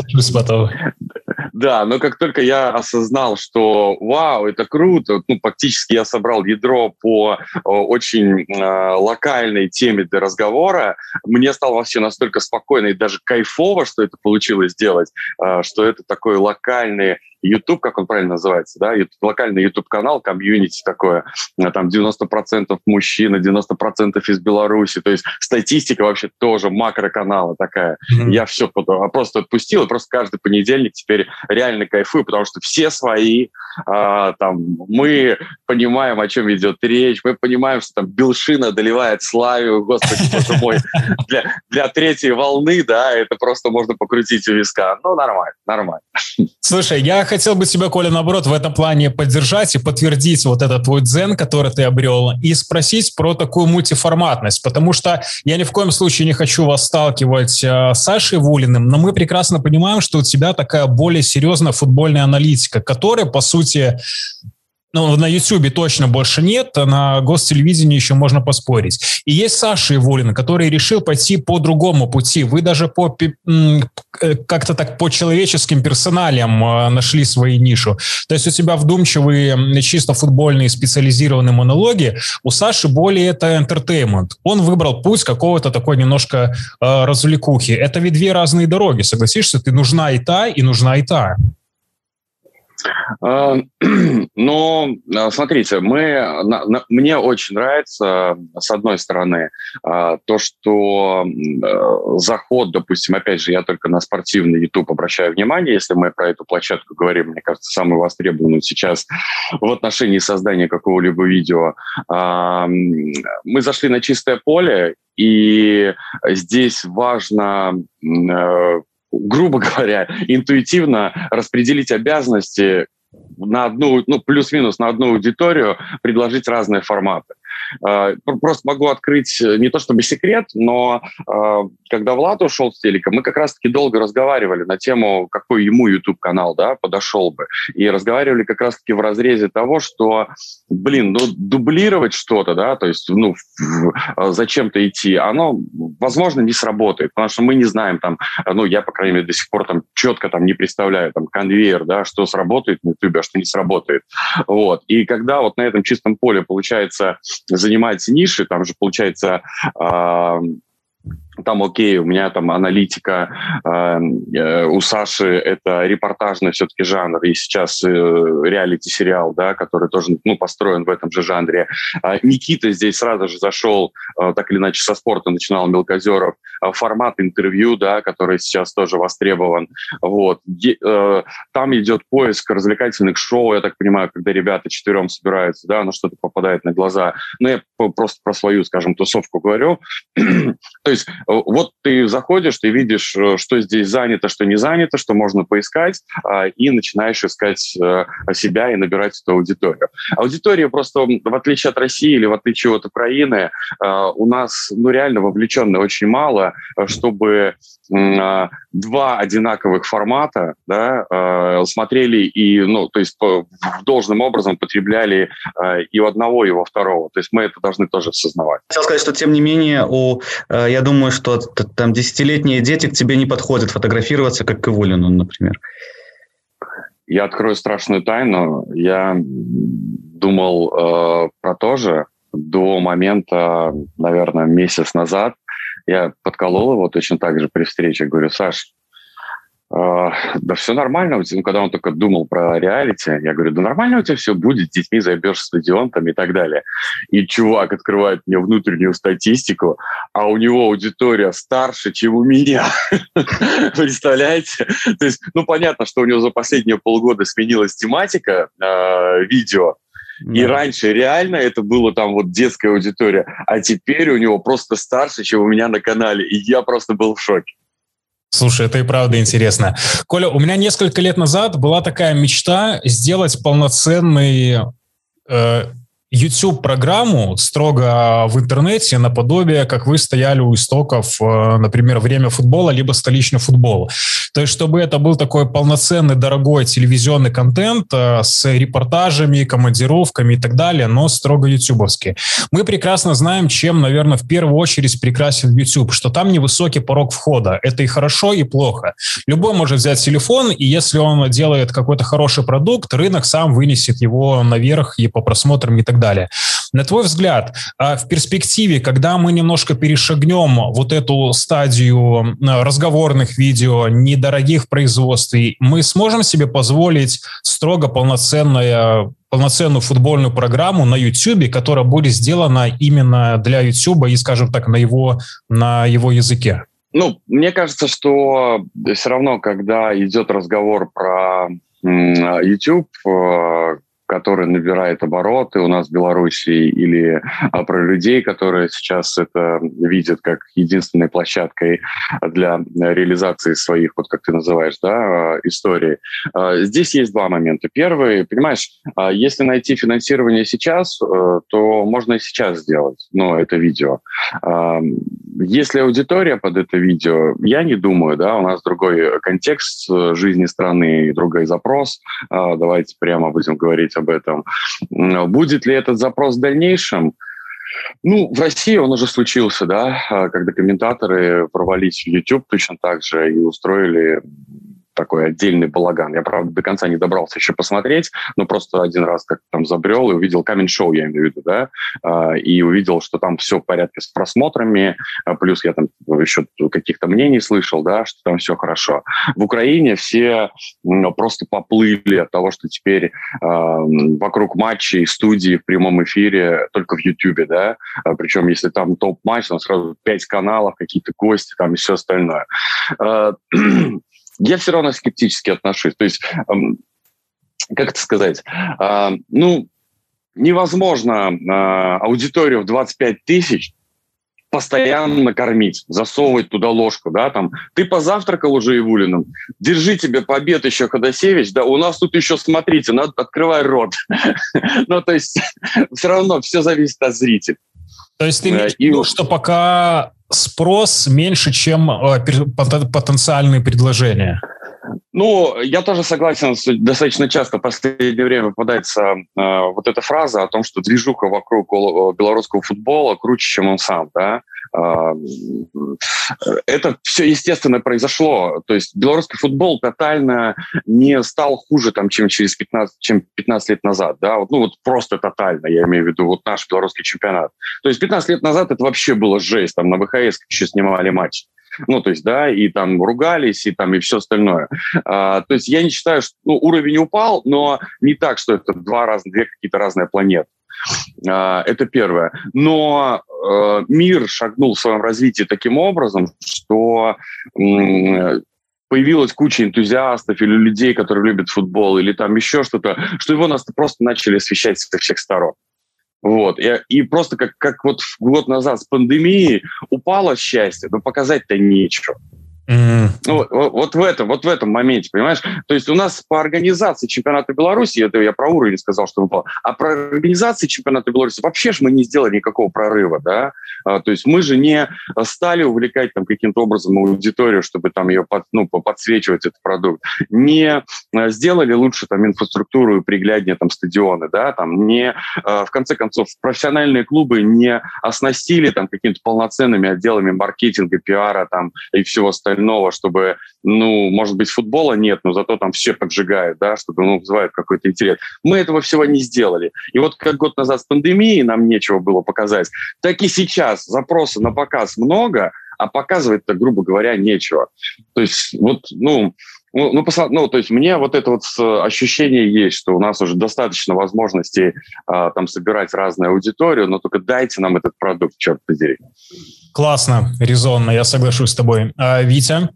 Да, но как только я осознал, что вау, это круто, ну, фактически я собрал ядро по очень э, локальной теме для разговора, мне стало вообще настолько спокойно и даже кайфово, что это получилось сделать, э, что это такой локальный YouTube, как он правильно называется, да, YouTube, локальный YouTube-канал, комьюнити такое, э, там 90% мужчин, 90% из Беларуси, то есть статистика вообще тоже макроканала такая. Mm-hmm. Я все просто отпустил, и просто каждый понедельник теперь реально кайфую, потому что все свои, а, там, мы понимаем, о чем идет речь, мы понимаем, что там Белшина доливает славу, господи, боже мой, для, для третьей волны, да, это просто можно покрутить у виска. Ну, нормально, нормально. Слушай, я хотел бы тебя, Коля, наоборот, в этом плане поддержать и подтвердить вот этот твой дзен, который ты обрел, и спросить про такую мультиформатность, потому что я ни в коем случае не хочу вас сталкивать э, с Сашей Вулиным, но мы прекрасно понимаем, что у тебя такая более серьезная футбольная аналитика, которая, по сути, ну, на YouTube точно больше нет, а на гостелевидении еще можно поспорить. И есть Саша Ивулин, который решил пойти по другому пути. Вы даже по э, как-то так по человеческим персоналиям а, нашли свою нишу. То есть у тебя вдумчивые, чисто футбольные специализированные монологи, у Саши более это entertainment. Он выбрал путь какого-то такой немножко э, развлекухи. Это ведь две разные дороги, согласишься? Ты нужна и та, и нужна и та. А, ну, а, смотрите, мы, мне очень нравится, с одной стороны, а, то, что заход, допустим, опять же, я только на спортивный YouTube обращаю внимание, если мы про эту площадку говорим, мне кажется, самый востребованный сейчас в отношении создания какого-либо видео. Мы зашли на чистое поле, и здесь важно э, грубо говоря, интуитивно распределить обязанности на одну, ну, плюс-минус на одну аудиторию, предложить разные форматы. Э, просто могу открыть э, не то чтобы секрет, но э, когда Влад ушел с телека, мы как раз-таки долго разговаривали на тему, какой ему YouTube-канал да, подошел бы. И разговаривали как раз-таки в разрезе того, что, блин, ну, дублировать что-то, да, то есть, ну, зачем-то идти, оно, возможно, не сработает, потому что мы не знаем там, ну, я, по крайней мере, до сих пор там четко там не представляю, там, конвейер, да, что сработает на YouTube, а что не сработает. Вот. И когда вот на этом чистом поле, получается, занимать ниши, там же получается там окей, у меня там аналитика, э, у Саши это репортажный все-таки жанр, и сейчас э, реалити-сериал, да, который тоже ну, построен в этом же жанре. А Никита здесь сразу же зашел, э, так или иначе, со спорта начинал Мелкозеров, э, формат интервью, да, который сейчас тоже востребован. Вот. Е, э, там идет поиск развлекательных шоу, я так понимаю, когда ребята четвером собираются, да, но что-то попадает на глаза. Ну, я просто про свою, скажем, тусовку говорю. То есть вот ты заходишь, ты видишь, э, что здесь занято, что не занято, что можно поискать, а, и начинаешь искать э, себя и набирать эту аудиторию. Аудитория просто, в отличие от России или в отличие от Украины, э, у нас ну, реально вовлеченная очень мало, чтобы два одинаковых формата да, смотрели и, ну, то есть должным образом потребляли и у одного, и у второго. То есть мы это должны тоже осознавать. Хотел сказать, что тем не менее, у, я думаю, что там десятилетние дети к тебе не подходят фотографироваться, как к Ивулину, например? Я открою страшную тайну. Я думал э, про то же до момента, наверное, месяц назад. Я подколол его точно так же при встрече. Говорю, Саш, да все нормально. Ну, когда он только думал про реалити, я говорю, да нормально у тебя все будет, с детьми зайдешь стадион там и так далее. И чувак открывает мне внутреннюю статистику, а у него аудитория старше, чем у меня. Представляете? То есть, ну, понятно, что у него за последние полгода сменилась тематика э, видео, и раньше реально это было там вот детская аудитория, а теперь у него просто старше, чем у меня на канале. И я просто был в шоке. Слушай, это и правда интересно. Коля, у меня несколько лет назад была такая мечта сделать полноценный э, YouTube-программу строго в интернете наподобие, как вы стояли у истоков, э, например, «Время футбола» либо «Столичный футбол». То есть, чтобы это был такой полноценный, дорогой телевизионный контент э, с репортажами, командировками и так далее, но строго ютубовский. Мы прекрасно знаем, чем, наверное, в первую очередь прекрасен YouTube, что там невысокий порог входа. Это и хорошо, и плохо. Любой может взять телефон, и если он делает какой-то хороший продукт, рынок сам вынесет его наверх и по просмотрам и так далее. На твой взгляд, а в перспективе, когда мы немножко перешагнем вот эту стадию а, разговорных видео, недорогих производствий, мы сможем себе позволить строго полноценное полноценную футбольную программу на YouTube, которая будет сделана именно для YouTube и, скажем так, на его, на его языке? Ну, мне кажется, что все равно, когда идет разговор про YouTube, э, который набирает обороты у нас в Беларуси, или а, про людей, которые сейчас это видят как единственной площадкой для реализации своих, вот как ты называешь, да, а, историй. А, здесь есть два момента. Первый, понимаешь, если найти финансирование сейчас, э, то можно и сейчас сделать, ну, это видео. Если аудитория под это видео, я не думаю, да, у нас другой контекст э, жизни страны, другой запрос. Давайте прямо будем говорить об этом. Будет ли этот запрос в дальнейшем? Ну, в России он уже случился, да, а, когда комментаторы провались в YouTube точно так же и устроили такой отдельный балаган. Я, правда, до конца не добрался еще посмотреть, но просто один раз как там забрел и увидел камень-шоу, я имею в виду, да, а, и увидел, что там все в порядке с просмотрами, а, плюс я там еще каких-то мнений слышал, да, что там все хорошо. В Украине все просто поплыли от того, что теперь а, вокруг матчей, студии в прямом эфире только в Ютьюбе, да, причем если там топ-матч, там сразу пять каналов, какие-то гости там и все остальное я все равно скептически отношусь. То есть, как это сказать, а, ну, невозможно а, аудиторию в 25 тысяч постоянно кормить, засовывать туда ложку, да, там, ты позавтракал уже Ивулиным, держи тебе побед еще Ходосевич, да, у нас тут еще, смотрите, надо, открывай рот. ну, то есть, все равно все зависит от зрителя. То есть ты имеешь в виду, что пока спрос меньше, чем э, потенциальные предложения? Ну, я тоже согласен, достаточно часто в последнее время попадается э, вот эта фраза о том, что движуха вокруг белорусского футбола круче, чем он сам, да. Э, это все естественно произошло. То есть белорусский футбол тотально не стал хуже, там, чем через 15, чем 15 лет назад, да. Вот, ну вот просто тотально, я имею в виду вот наш белорусский чемпионат. То есть 15 лет назад это вообще было жесть, там на ВХС еще снимали матч. Ну, то есть, да, и там ругались, и там, и все остальное. А, то есть я не считаю, что ну, уровень упал, но не так, что это два разных, две какие-то разные планеты. А, это первое. Но э, мир шагнул в своем развитии таким образом, что э, появилась куча энтузиастов или людей, которые любят футбол, или там еще что-то, что его нас просто начали освещать со всех сторон. Вот. И, и просто как, как вот год назад с пандемией упало счастье, но показать-то нечего. Mm-hmm. Вот, вот, в этом, вот в этом моменте, понимаешь? То есть у нас по организации чемпионата Беларуси, это я про уровень сказал, что выпал, а про организации чемпионата Беларуси вообще же мы не сделали никакого прорыва, да? А, то есть мы же не стали увлекать там каким-то образом аудиторию, чтобы там ее под, ну, подсвечивать этот продукт, не а, сделали лучше там инфраструктуру и пригляднее там стадионы, да, там не, а, в конце концов, профессиональные клубы не оснастили там какими-то полноценными отделами маркетинга, пиара там и всего остального остального, чтобы, ну, может быть, футбола нет, но зато там все поджигают, да, чтобы, ну, вызывает какой-то интерес. Мы этого всего не сделали. И вот как год назад с пандемией нам нечего было показать, так и сейчас запросы на показ много, а показывать-то, грубо говоря, нечего. То есть вот, ну, ну, ну, посла... ну, то есть мне вот это вот ощущение есть, что у нас уже достаточно возможностей а, там собирать разную аудиторию, но только дайте нам этот продукт, черт подери. Классно, резонно, я соглашусь с тобой. А, Витя?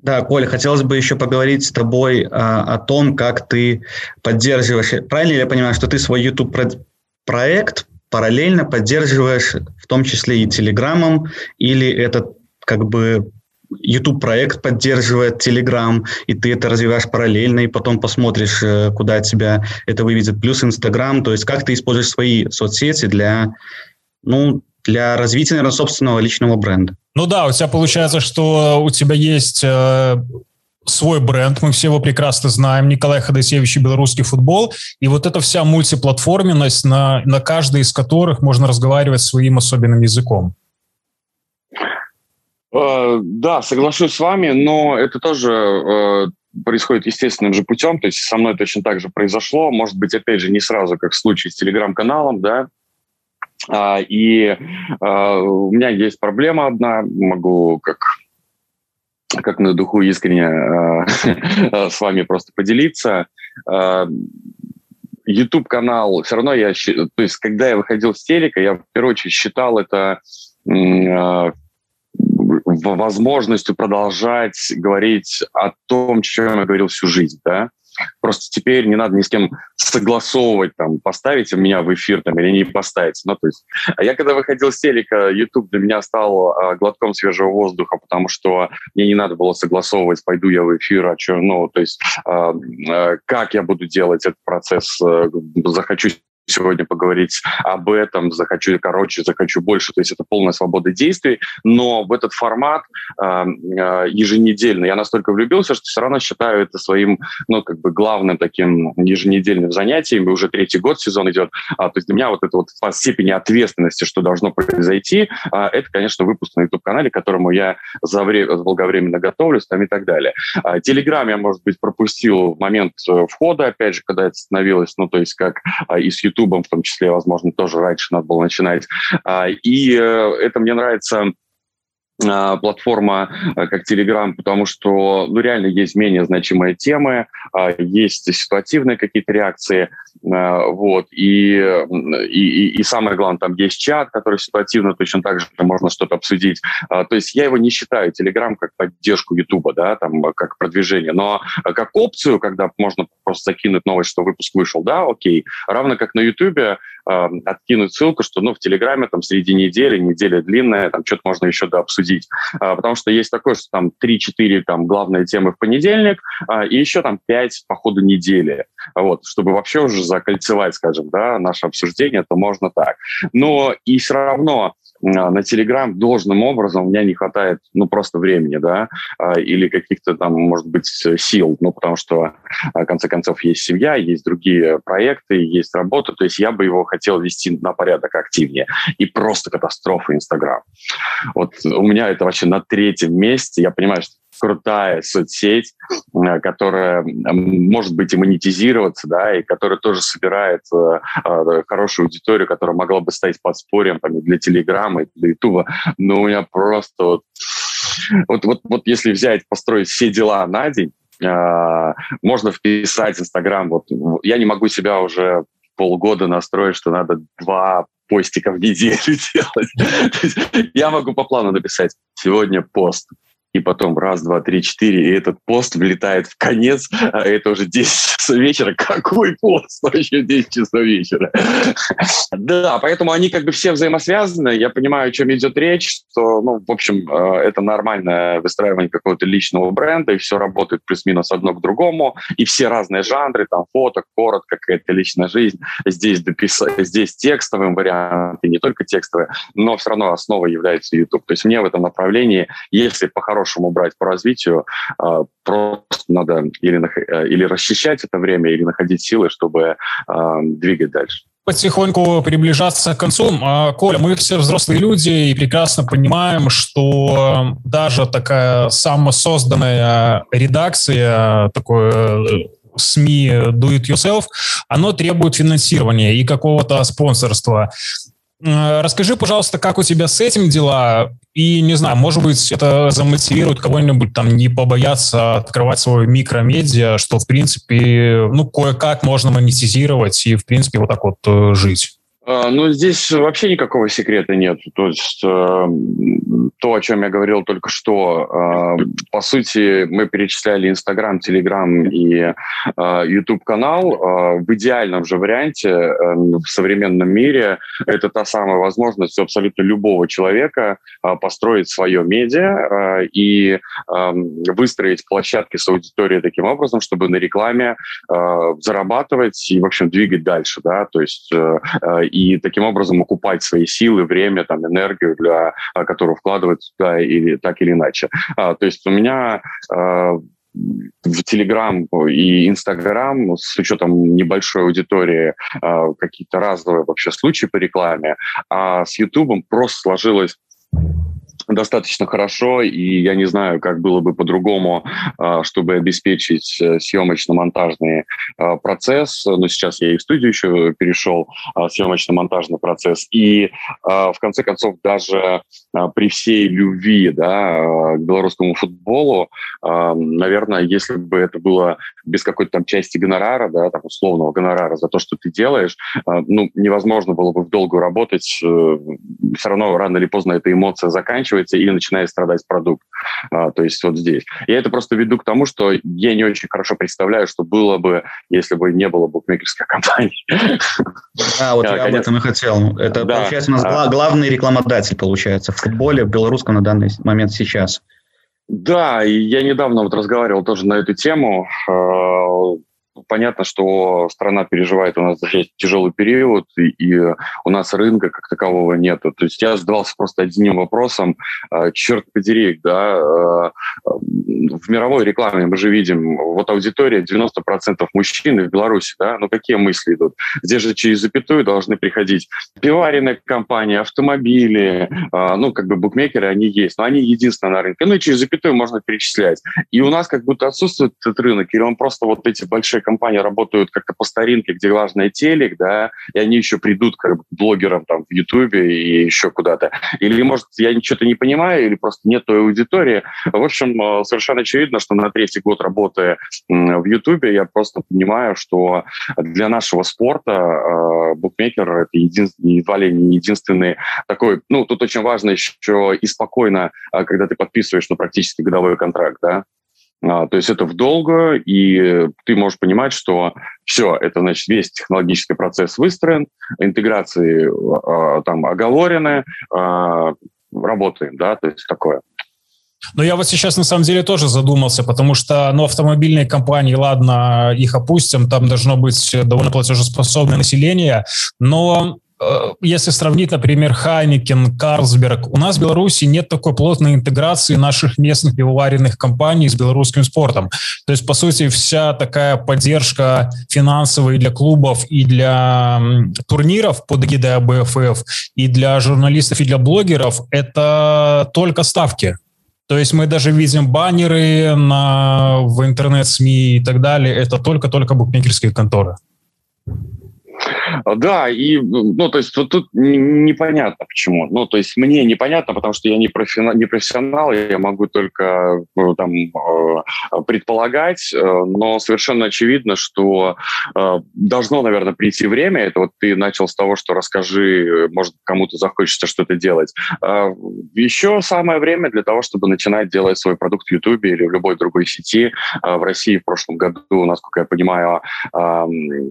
Да, Коля, хотелось бы еще поговорить с тобой а, о том, как ты поддерживаешь... Правильно я понимаю, что ты свой YouTube-проект параллельно поддерживаешь в том числе и Телеграмом, или это как бы YouTube проект поддерживает Telegram, и ты это развиваешь параллельно, и потом посмотришь, э, куда тебя это выведет. Плюс Instagram, то есть как ты используешь свои соцсети для, ну, для развития, наверное, собственного личного бренда. Ну да, у тебя получается, что у тебя есть э, свой бренд, мы все его прекрасно знаем, Николай Ходосевич и белорусский футбол, и вот эта вся мультиплатформенность, на, на каждой из которых можно разговаривать своим особенным языком. Э, да, соглашусь с вами, но это тоже э, происходит естественным же путем, то есть со мной точно так же произошло, может быть, опять же, не сразу, как в случае с телеграм-каналом, да, а, и а, у меня есть проблема одна, могу как как на духу искренне э, с вами просто поделиться. YouTube канал, все равно я, то есть, когда я выходил с телека, я в первую очередь считал это возможностью продолжать говорить о том, чем я говорил всю жизнь, да. Просто теперь не надо ни с кем согласовывать, там, поставить меня в эфир там, или не поставить. Ну, то есть, а я когда выходил с телека, YouTube для меня стал а, глотком свежего воздуха, потому что мне не надо было согласовывать, пойду я в эфир, а что, ну, то есть, а, а, как я буду делать этот процесс, а, захочу сегодня поговорить об этом, захочу короче, захочу больше, то есть это полная свобода действий, но в этот формат э, э, еженедельно я настолько влюбился, что все равно считаю это своим, ну, как бы главным таким еженедельным занятием, и уже третий год сезон идет, а, то есть для меня вот это вот по степени ответственности, что должно произойти, а, это, конечно, выпуск на YouTube-канале, которому я за время, заблаговременно готовлюсь там и так далее. А, Телеграм я, может быть, пропустил в момент э, входа, опять же, когда это становилось, ну, то есть как а, из YouTube Ютубом в том числе, возможно, тоже раньше надо было начинать. А, и э, это мне нравится платформа э, как Telegram, потому что ну, реально есть менее значимые темы, а, есть ситуативные какие-то реакции, вот, и, и, и самое главное, там есть чат, который ситуативно точно так же можно что-то обсудить. То есть я его не считаю, Telegram, как поддержку YouTube, да, там, как продвижение, но как опцию, когда можно просто закинуть новость, что выпуск вышел, да, окей. Равно как на YouTube э, откинуть ссылку, что ну, в Телеграме там среди недели, неделя длинная, там что-то можно еще дообсудить. Э, потому что есть такое, что там 3-4 там, главные темы в понедельник, э, и еще там 5 по ходу недели. Вот, чтобы вообще уже закольцевать, скажем, да, наше обсуждение, то можно так. Но и все равно а, на Telegram должным образом у меня не хватает, ну, просто времени, да, а, или каких-то там, может быть, сил, ну, потому что, а, в конце концов, есть семья, есть другие проекты, есть работа, то есть я бы его хотел вести на порядок активнее. И просто катастрофа Инстаграм. Вот у меня это вообще на третьем месте. Я понимаю, что крутая соцсеть, э, которая может быть и монетизироваться, да, и которая тоже собирает э, э, хорошую аудиторию, которая могла бы стать подспорьем там, для Телеграма, и для Ютуба. Но у меня просто вот, вот, вот, вот если взять, построить все дела на день, можно вписать Инстаграм. Вот я не могу себя уже полгода настроить, что надо два постика в неделю делать. Я могу по плану написать сегодня пост, и потом раз, два, три, четыре, и этот пост влетает в конец, а это уже 10 часов вечера. Какой пост? Вообще 10 часов вечера. Да, поэтому они как бы все взаимосвязаны. Я понимаю, о чем идет речь, что, ну, в общем, э, это нормальное выстраивание какого-то личного бренда, и все работает плюс-минус одно к другому, и все разные жанры, там, фото, коротко, какая-то личная жизнь. Здесь, дописать, здесь текстовым варианты, не только текстовые, но все равно основой является YouTube. То есть мне в этом направлении, если по-хорошему по-хорошему по развитию, а, просто надо или, э, или расчищать это время, или находить силы, чтобы а, двигать дальше потихоньку приближаться к концу. А, Коля, мы все взрослые люди и прекрасно понимаем, что даже такая самосозданная редакция, такое э, СМИ Do It Yourself, оно требует финансирования и какого-то спонсорства. Э, расскажи, пожалуйста, как у тебя с этим дела? И, не знаю, может быть, это замотивирует кого-нибудь там не побояться открывать свой микромедиа, что, в принципе, ну, кое-как можно монетизировать и, в принципе, вот так вот э, жить. А, ну, здесь вообще никакого секрета нет. То есть э, то, о чем я говорил только что, э, по сути, мы перечисляли Инстаграм, Телеграм и э, YouTube-канал. Э, в идеальном же варианте э, в современном мире это та самая возможность абсолютно любого человека э, построить свое медиа э, и выстроить площадки с аудиторией таким образом, чтобы на рекламе зарабатывать и, в общем, двигать дальше. Да? То есть и таким образом окупать свои силы, время, там, энергию, для, а, которую вкладывать туда или так или иначе. А, то есть у меня а, в Телеграм и Инстаграм с учетом небольшой аудитории какие-то разовые вообще случаи по рекламе, а с Ютубом просто сложилось достаточно хорошо, и я не знаю, как было бы по-другому, чтобы обеспечить э, съемочно-монтажный а, процесс. Но сейчас я и в студию еще перешел, а, съемочно-монтажный процесс. И в конце концов, даже при всей любви да, к белорусскому футболу, наверное, если бы это было без какой-то там части гонорара, да, там условного гонорара за то, что ты делаешь, ну, невозможно было бы в долгую работать. Э, Все равно рано или поздно эта эмоция заканчивается или начинает страдать продукт. А, то есть вот здесь. Я это просто веду к тому, что я не очень хорошо представляю, что было бы, если бы не было букмекерской компании. А, вот я об этом и хотел. Это, да. получается, у нас а... главный рекламодатель, получается, в футболе, в белорусском на данный момент сейчас. Да, и я недавно вот разговаривал тоже на эту тему. Понятно, что страна переживает у нас тяжелый период, и, и у нас рынка как такового нет. То есть я задавался просто одним вопросом, а, черт подери, да, а, в мировой рекламе мы же видим, вот аудитория 90% мужчин в Беларуси, да, ну какие мысли идут? Здесь же через запятую должны приходить пиваренные компании, автомобили, а, ну как бы букмекеры, они есть, но они единственные на рынке. Ну и через запятую можно перечислять. И у нас как будто отсутствует этот рынок, или он просто вот эти большие компании работают как-то по старинке, где важный телек, да, и они еще придут как бы, блогерам там в Ютубе и еще куда-то. Или, может, я ничего-то не понимаю, или просто нет той аудитории. В общем, э, совершенно очевидно, что на третий год работы в Ютубе я просто понимаю, что для нашего спорта э, букмекер — это единственный, едва ли не единственный такой... Ну, тут очень важно еще и спокойно, э, когда ты подписываешь, ну, практически годовой контракт, да, то есть это в долго, и ты можешь понимать, что все, это значит весь технологический процесс выстроен, интеграции а, там оговорены, а, работаем, да, то есть такое. Но я вот сейчас на самом деле тоже задумался, потому что, ну, автомобильные компании, ладно, их опустим, там должно быть довольно платежеспособное население, но если сравнить, например, Хайникен, Карлсберг, у нас в Беларуси нет такой плотной интеграции наших местных пивоваренных компаний с белорусским спортом. То есть, по сути, вся такая поддержка финансовая для клубов и для турниров под эгидой АБФФ, и для журналистов, и для блогеров – это только ставки. То есть мы даже видим баннеры на, в интернет-СМИ и так далее. Это только-только букмекерские конторы. Да, и, ну, то есть вот тут непонятно почему. Ну, то есть мне непонятно, потому что я не, профессионал, не профессионал, я могу только ну, там э, предполагать, э, но совершенно очевидно, что э, должно, наверное, прийти время. Это вот ты начал с того, что расскажи, может, кому-то захочется что-то делать. Еще самое время для того, чтобы начинать делать свой продукт в YouTube или в любой другой сети. В России в прошлом году, насколько я понимаю,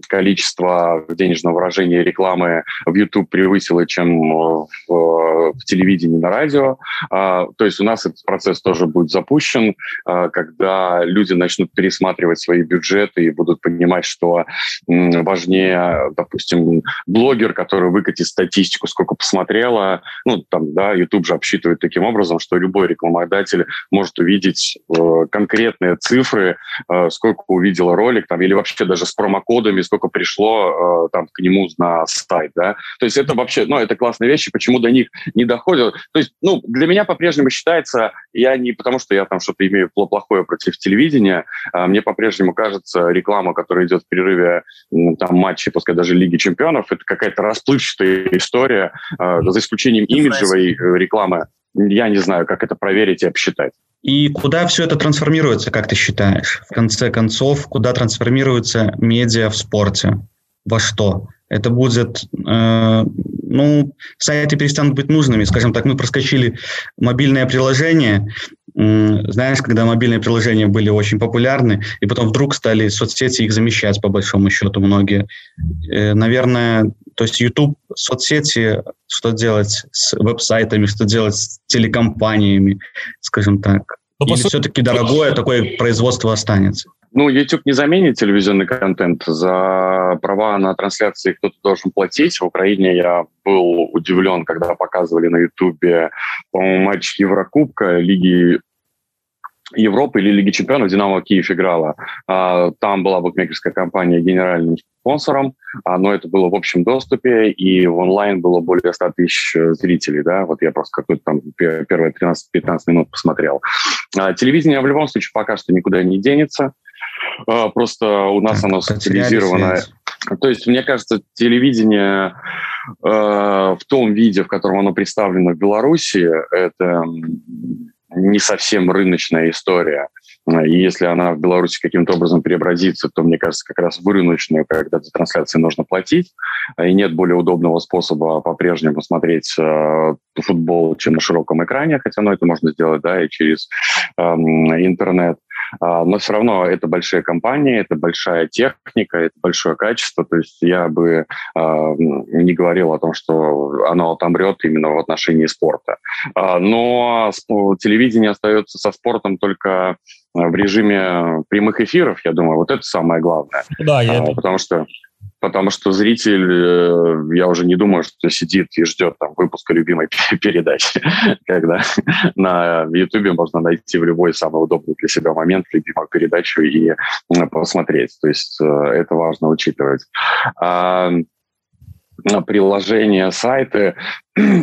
количество денежного выражение рекламы в YouTube превысило, чем в, в телевидении, на радио. А, то есть у нас этот процесс тоже будет запущен, а, когда люди начнут пересматривать свои бюджеты и будут понимать, что важнее, допустим, блогер, который выкатит статистику, сколько посмотрела, ну, там, да, YouTube же обсчитывает таким образом, что любой рекламодатель может увидеть э, конкретные цифры, э, сколько увидела ролик, там, или вообще даже с промокодами, сколько пришло э, там к нему на сайт, да. То есть это вообще, ну, это классные вещи, почему до них не доходят. То есть, ну, для меня по-прежнему считается, я не потому, что я там что-то имею плохое против телевидения, а мне по-прежнему кажется, реклама, которая идет в перерыве там матчей, пускай даже Лиги Чемпионов, это какая-то расплывчатая история, а, за исключением имиджевой э, рекламы. Я не знаю, как это проверить и обсчитать. И куда все это трансформируется, как ты считаешь? В конце концов, куда трансформируется медиа в спорте? Во что? это будет, э, ну, сайты перестанут быть нужными. Скажем так, мы проскочили мобильное приложение, знаешь, когда мобильные приложения были очень популярны, и потом вдруг стали соцсети их замещать, по большому счету, многие. Э, наверное, то есть YouTube, соцсети, что делать с веб-сайтами, что делать с телекомпаниями, скажем так. Но ну, Или все-таки дорогое такое производство останется? Ну, YouTube не заменит телевизионный контент. За права на трансляции кто-то должен платить. В Украине я был удивлен, когда показывали на YouTube, по-моему, матч Еврокубка Лиги Европы или Лиги Чемпионов Динамо Киев играла. А, там была букмекерская компания генеральным спонсором, а, но это было в общем доступе, и в онлайн было более 100 тысяч э, зрителей. Да? Вот я просто какой-то там первые 13-15 минут посмотрел. А, телевидение в любом случае пока что никуда не денется. Просто у нас оно социализировано. То есть, мне кажется, телевидение э, в том виде, в котором оно представлено в Беларуси, это не совсем рыночная история. И если она в Беларуси каким-то образом преобразится, то, мне кажется, как раз в рыночную, когда за трансляции нужно платить, и нет более удобного способа по-прежнему смотреть э, футбол, чем на широком экране, хотя ну, это можно сделать да, и через э, интернет. А, но все равно это большие компании, это большая техника, это большое качество. То есть я бы а, не говорил о том, что оно отомрет именно в отношении спорта. А, но телевидение остается со спортом только в режиме прямых эфиров, я думаю, вот это самое главное. Да, я... Потому что потому что зритель, э, я уже не думаю, что сидит и ждет там выпуска любимой передачи, когда на YouTube можно найти в любой самый удобный для себя момент любимую передачу и посмотреть. То есть э, это важно учитывать. А, приложения, сайты.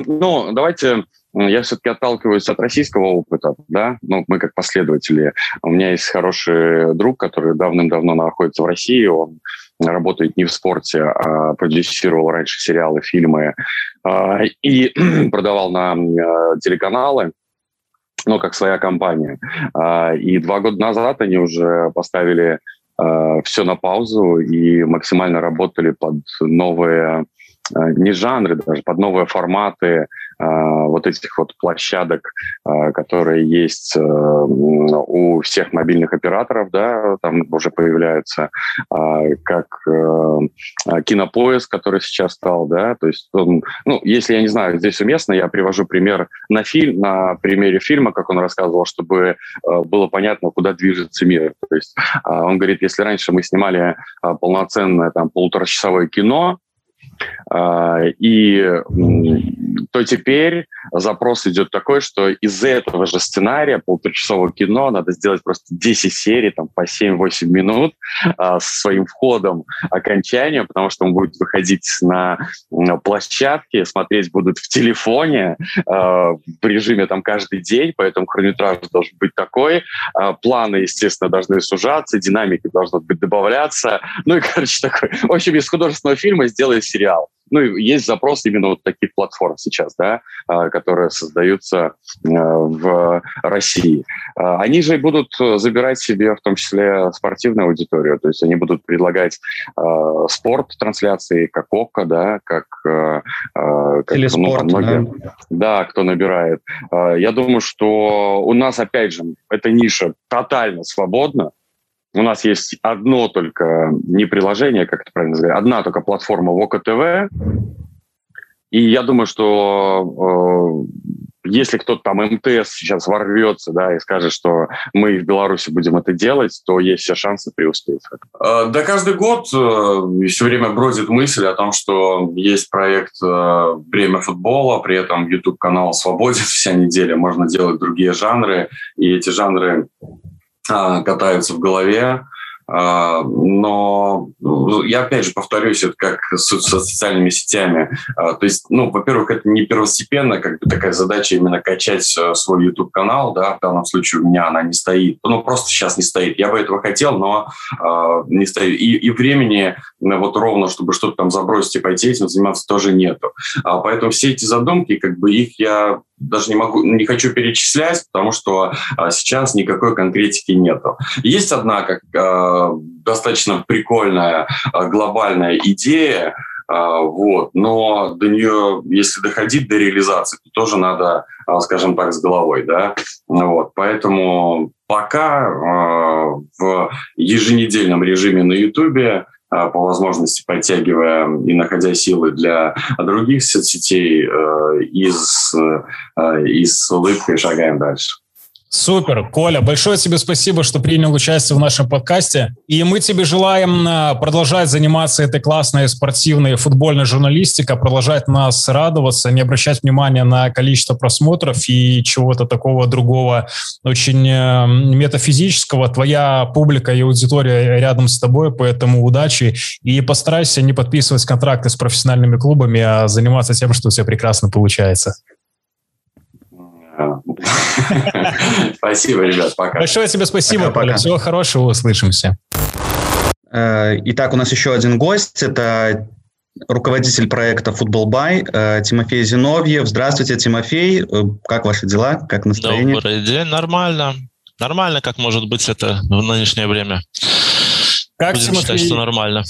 Ну, давайте я все-таки отталкиваюсь от российского опыта, да, ну, мы как последователи. У меня есть хороший друг, который давным-давно находится в России, он работает не в спорте, а продюсировал раньше сериалы, фильмы а, и продавал на а, телеканалы, ну, как своя компания. А, и два года назад они уже поставили все на паузу и максимально работали под новые не жанры даже, под новые форматы, а, вот этих вот площадок, а, которые есть э, у всех мобильных операторов, да, там уже появляются, а, как э, кинопоиск, который сейчас стал, да, то есть, ну, если я не знаю, здесь уместно, я привожу пример на фильм, на примере фильма, как он рассказывал, чтобы э, было понятно, куда движется мир. То есть он говорит, если раньше мы снимали полноценное там полуторачасовое кино, а, и то теперь запрос идет такой, что из этого же сценария полуторачасового кино надо сделать просто 10 серий там, по 7-8 минут а, с своим входом окончания, потому что он будет выходить на, площадке, смотреть будут в телефоне а, в режиме там каждый день, поэтому хронометраж должен быть такой, планы, естественно, должны сужаться, динамики должны быть добавляться, ну и, короче, такой, в общем, из художественного фильма сделай сериал. Ну, и есть запрос именно вот таких платформ сейчас, да, а, которые создаются э, в России. А, они же будут забирать себе в том числе спортивную аудиторию, то есть они будут предлагать а, спорт трансляции, как ОККО, да, как, э, как Телеспорт, ну, многие, да. да, кто набирает. Я думаю, что у нас, опять же, эта ниша тотально свободна, у нас есть одно только, не приложение, как это правильно сказать, одна только платформа ВОКа ТВ. И я думаю, что э, если кто-то там МТС сейчас ворвется, да, и скажет, что мы в Беларуси будем это делать, то есть все шансы преуспеть. Э, да, каждый год э, все время бродит мысль о том, что есть проект э, «Время футбола», при этом YouTube-канал свободен вся неделя, можно делать другие жанры, и эти жанры катаются в голове. А, но ну, я опять же повторюсь, это как со социальными сетями. А, то есть, ну, во-первых, это не первостепенно, как бы такая задача именно качать э, свой YouTube канал, да, в данном случае у меня она не стоит, ну просто сейчас не стоит. Я бы этого хотел, но э, не стоит. И, и времени вот ровно, чтобы что-то там забросить и пойти этим заниматься тоже нету. А, поэтому все эти задумки, как бы их я даже не могу, не хочу перечислять, потому что а, сейчас никакой конкретики нету. Есть одна как а, достаточно прикольная а, глобальная идея, вот. Но до нее, если доходить до реализации, то тоже надо, скажем так, с головой. Да? Вот. Поэтому пока в еженедельном режиме на YouTube по возможности подтягивая и находя силы для других соцсетей, из, из с улыбкой шагаем дальше. Супер. Коля, большое тебе спасибо, что принял участие в нашем подкасте. И мы тебе желаем э, продолжать заниматься этой классной спортивной футбольной журналистикой, продолжать нас радоваться, не обращать внимания на количество просмотров и чего-то такого другого очень э, метафизического. Твоя публика и аудитория рядом с тобой, поэтому удачи. И постарайся не подписывать контракты с профессиональными клубами, а заниматься тем, что у тебя прекрасно получается. Спасибо, ребят, пока. Большое тебе спасибо, пока, пока. Всего хорошего, услышимся. Э, итак, у нас еще один гость. Это руководитель проекта «Футбол Бай» э, Тимофей Зиновьев. Здравствуйте, Тимофей. Э, как ваши дела? Как настроение? Добрый день. Нормально. Нормально, как может быть это в нынешнее время. Как Будем Тимофей, считать, что нормально.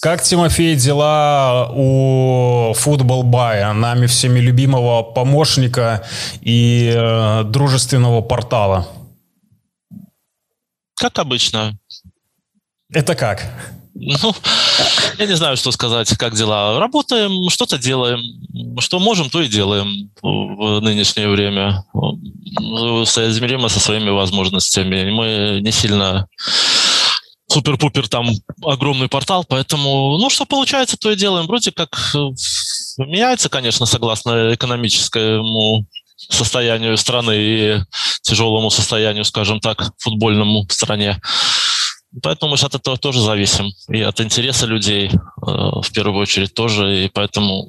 Как, Тимофей, дела у Футбол Бая, нами всеми любимого помощника и э, дружественного портала? Как обычно. Это как? Ну, я не знаю, что сказать, как дела. Работаем, что-то делаем. Что можем, то и делаем в нынешнее время. Соизмеримо со своими возможностями. Мы не сильно супер-пупер там огромный портал, поэтому, ну, что получается, то и делаем. Вроде как э, меняется, конечно, согласно экономическому состоянию страны и тяжелому состоянию, скажем так, футбольному в стране. Поэтому мы же от этого тоже зависим. И от интереса людей э, в первую очередь тоже. И поэтому...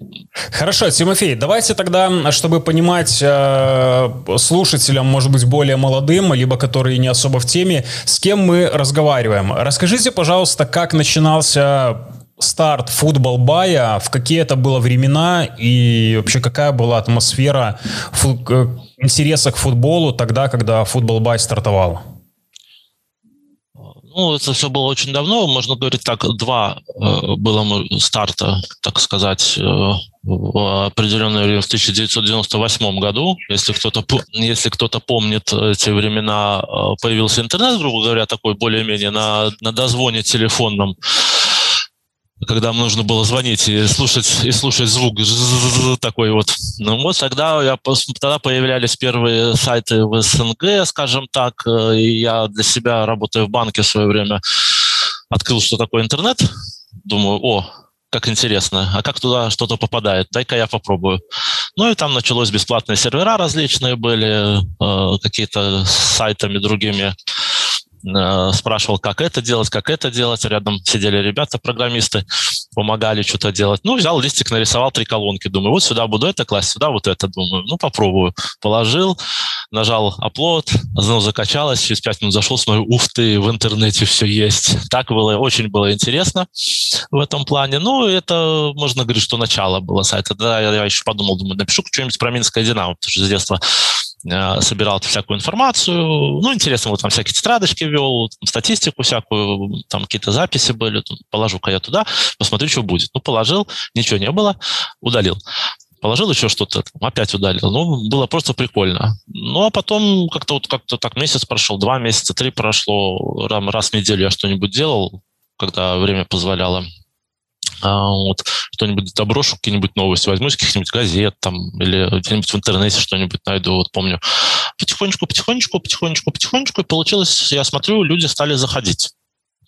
Хорошо, Тимофей, давайте тогда, чтобы понимать э, слушателям, может быть, более молодым, либо которые не особо в теме, с кем мы разговариваем. Расскажите, пожалуйста, как начинался старт футбол бая, в какие это было времена и вообще какая была атмосфера э, интереса к футболу тогда, когда футбол бай стартовал? Ну, это все было очень давно, можно говорить так, два э, было старта, так сказать, э, в определенное время в 1998 году. Если кто-то, если кто-то помнит эти времена, э, появился интернет, грубо говоря, такой более-менее на, на дозвоне телефонном когда нужно было звонить и слушать, и слушать звук такой вот. Ну вот тогда, я, тогда появлялись первые сайты в СНГ, скажем так, э, и я для себя, работая в банке в свое время, открыл, что такое интернет. Думаю, о, как интересно, а как туда что-то попадает, дай-ка я попробую. Ну и там началось бесплатные сервера различные были, э, какие-то сайтами другими спрашивал, как это делать, как это делать. Рядом сидели ребята, программисты, помогали что-то делать. Ну, взял листик, нарисовал три колонки. Думаю, вот сюда буду это класть, сюда вот это. Думаю, ну, попробую. Положил, нажал upload, ну, закачалось, через пять минут зашел, смотрю, ух ты, в интернете все есть. Так было, очень было интересно в этом плане. Ну, это, можно говорить, что начало было сайта. Да, я, я еще подумал, думаю, напишу что-нибудь про Минское Динамо, потому что с детства Э, собирал всякую информацию. Ну, интересно, вот там всякие тетрадочки вел, статистику всякую, там какие-то записи были. Положу-ка я туда, посмотрю, что будет. Ну, положил, ничего не было, удалил. Положил еще что-то, опять удалил. Ну, было просто прикольно. Ну, а потом как-то вот как-то так месяц прошел, два месяца, три прошло, раз в неделю я что-нибудь делал, когда время позволяло. А, вот, что-нибудь доброшу, какие-нибудь новости, возьму из каких-нибудь газет там, или где-нибудь в интернете что-нибудь найду, вот помню. Потихонечку, потихонечку, потихонечку, потихонечку, и получилось, я смотрю, люди стали заходить.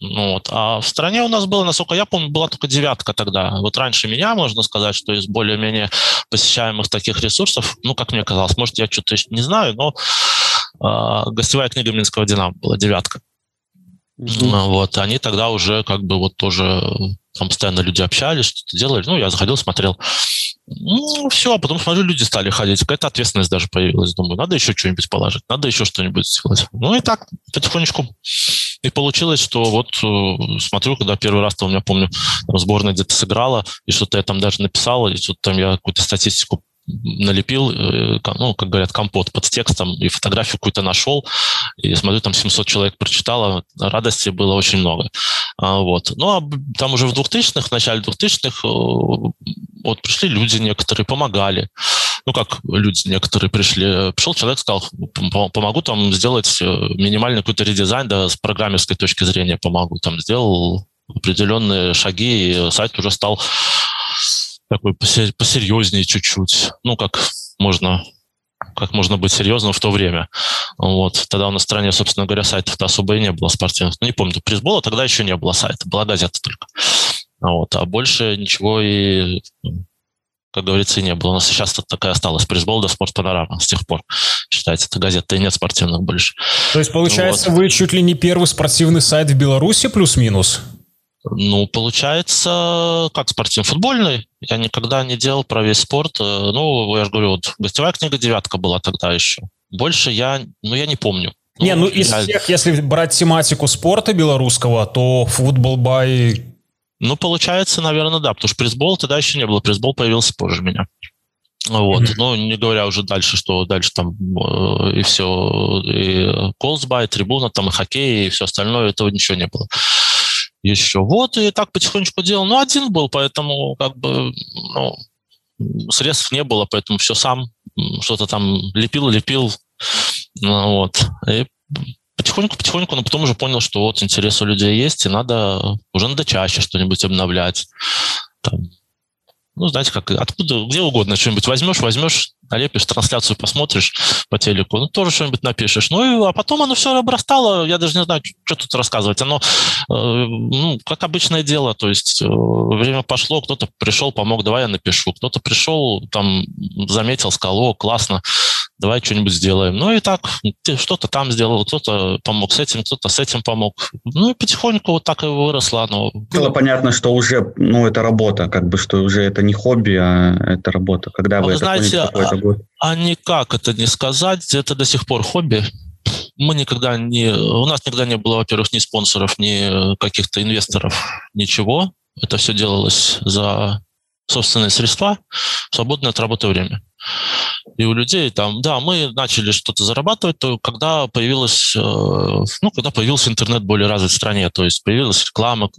Ну, вот. А в стране у нас было, насколько я помню, была только девятка тогда. Вот раньше меня, можно сказать, что из более-менее посещаемых таких ресурсов, ну, как мне казалось, может, я что-то еще не знаю, но э, гостевая книга Минского Динамо была девятка. Mm-hmm. Вот, они тогда уже как бы вот тоже там постоянно люди общались, что-то делали. Ну, я заходил, смотрел. Ну, все, а потом смотрю, люди стали ходить. Какая-то ответственность даже появилась. Думаю, надо еще что-нибудь положить, надо еще что-нибудь сделать. Ну и так, потихонечку. И получилось, что вот э, смотрю, когда первый раз, у меня, помню, там сборная где-то сыграла, и что-то я там даже написал, и что-то там я какую-то статистику налепил, э, ну, как говорят, компот под текстом, и фотографию какую-то нашел, и смотрю, там 700 человек прочитало, радости было очень много. А, вот. Ну, а там уже в 2000-х, в начале 2000-х вот пришли люди некоторые, помогали. Ну, как люди некоторые пришли. Пришел человек, сказал, помогу там сделать минимальный какой-то редизайн, да, с программерской точки зрения помогу. Там сделал определенные шаги, и сайт уже стал такой посерьезнее чуть-чуть. Ну, как можно как можно быть серьезным в то время. Вот. Тогда у нас в стране, собственно говоря, сайтов-то особо и не было спортивных. Ну, не помню, призбола тогда еще не было сайта, была газета только. Вот. А больше ничего и, как говорится, и не было. У нас сейчас такая осталась призбол до спортпанорама с тех пор. Считается, это газета и нет спортивных больше. То есть, получается, вот. вы чуть ли не первый спортивный сайт в Беларуси плюс-минус? Ну, получается, как спортивный футбольный. Я никогда не делал про весь спорт. Э, ну, я же говорю, вот гостевая книга «Девятка» была тогда еще. Больше я, ну, я не помню. Не, ну, ну из я... всех, если брать тематику спорта белорусского, то футбол бай... Ну, получается, наверное, да, потому что пресбол тогда еще не было. Пресбол появился позже меня. Вот, mm-hmm. ну, не говоря уже дальше, что дальше там э, и все, и колсбай, трибуна, там и хоккей, и все остальное, этого ничего не было еще. Вот, и так потихонечку делал. Ну, один был, поэтому как бы, ну, средств не было, поэтому все сам что-то там лепил, лепил. Ну, вот. И потихоньку-потихоньку, но потом уже понял, что вот интерес у людей есть, и надо уже надо чаще что-нибудь обновлять. Там, ну, знаете, как откуда, где угодно что-нибудь возьмешь, возьмешь, налепишь, трансляцию посмотришь по телеку, ну, тоже что-нибудь напишешь. Ну, и, а потом оно все обрастало, я даже не знаю, что тут рассказывать. Оно, э, ну, как обычное дело, то есть э, время пошло, кто-то пришел, помог, давай я напишу. Кто-то пришел, там, заметил, сказал, о, классно, давай что-нибудь сделаем. Ну и так, что-то там сделал, кто-то помог с этим, кто-то с этим помог. Ну и потихоньку вот так и выросло оно. Было понятно, что уже, ну, это работа, как бы, что уже это не хобби, а это работа. Когда вы, вы знаете, а, а никак это не сказать, это до сих пор хобби. Мы никогда не... У нас никогда не было, во-первых, ни спонсоров, ни каких-то инвесторов, ничего. Это все делалось за собственные средства, свободное от работы время. И у людей там, да, мы начали что-то зарабатывать, то когда появилась, э, ну, когда появился интернет более развит в стране, то есть появилась реклама,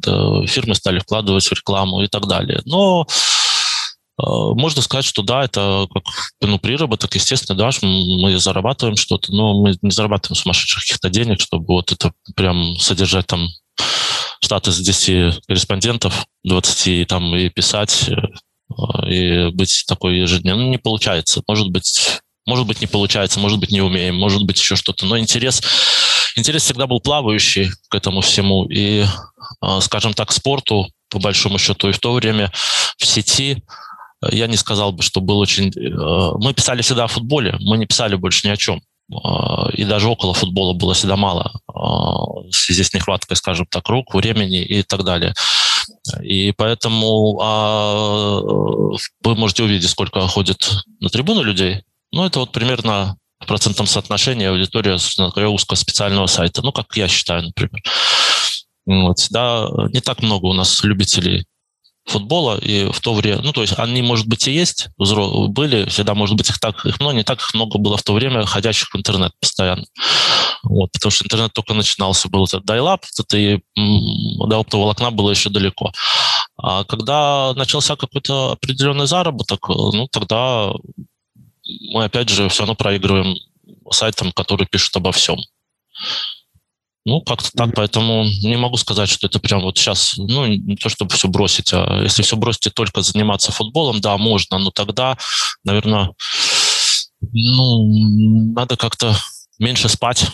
фирмы стали вкладывать в рекламу и так далее. Но э, можно сказать, что да, это как ну, приработок, естественно, да, мы зарабатываем что-то, но мы не зарабатываем сумасшедших каких-то денег, чтобы вот это прям содержать там штат из 10 корреспондентов, 20 там и писать, э, и быть такой ежедневно. Ну, не получается. Может быть, может быть, не получается, может быть, не умеем, может быть, еще что-то. Но интерес, интерес всегда был плавающий к этому всему. И, а, скажем так, спорту, по большому счету, и в то время в сети я не сказал бы, что был очень... Э, мы писали всегда о футболе, мы не писали больше ни о чем. А, и даже около футбола было всегда мало а, в связи с нехваткой, скажем так, рук, времени и так далее. И поэтому а, вы можете увидеть, сколько ходит на трибуну людей. Ну, это вот примерно в процентном соотношении аудитория узкого специального сайта. Ну, как я считаю, например. Вот, да, не так много у нас любителей футбола, и в то время, ну, то есть они, может быть, и есть, были, всегда, может быть, их так, их много, не так их много было в то время ходящих в интернет постоянно. Вот, потому что интернет только начинался, был этот dial-up, это и до оптоволокна было еще далеко. А когда начался какой-то определенный заработок, ну, тогда мы, опять же, все равно проигрываем сайтам, которые пишут обо всем. Ну, как-то так, поэтому не могу сказать, что это прям вот сейчас, ну, не то чтобы все бросить, а если все бросить и только заниматься футболом, да, можно, но тогда, наверное, ну, надо как-то меньше спать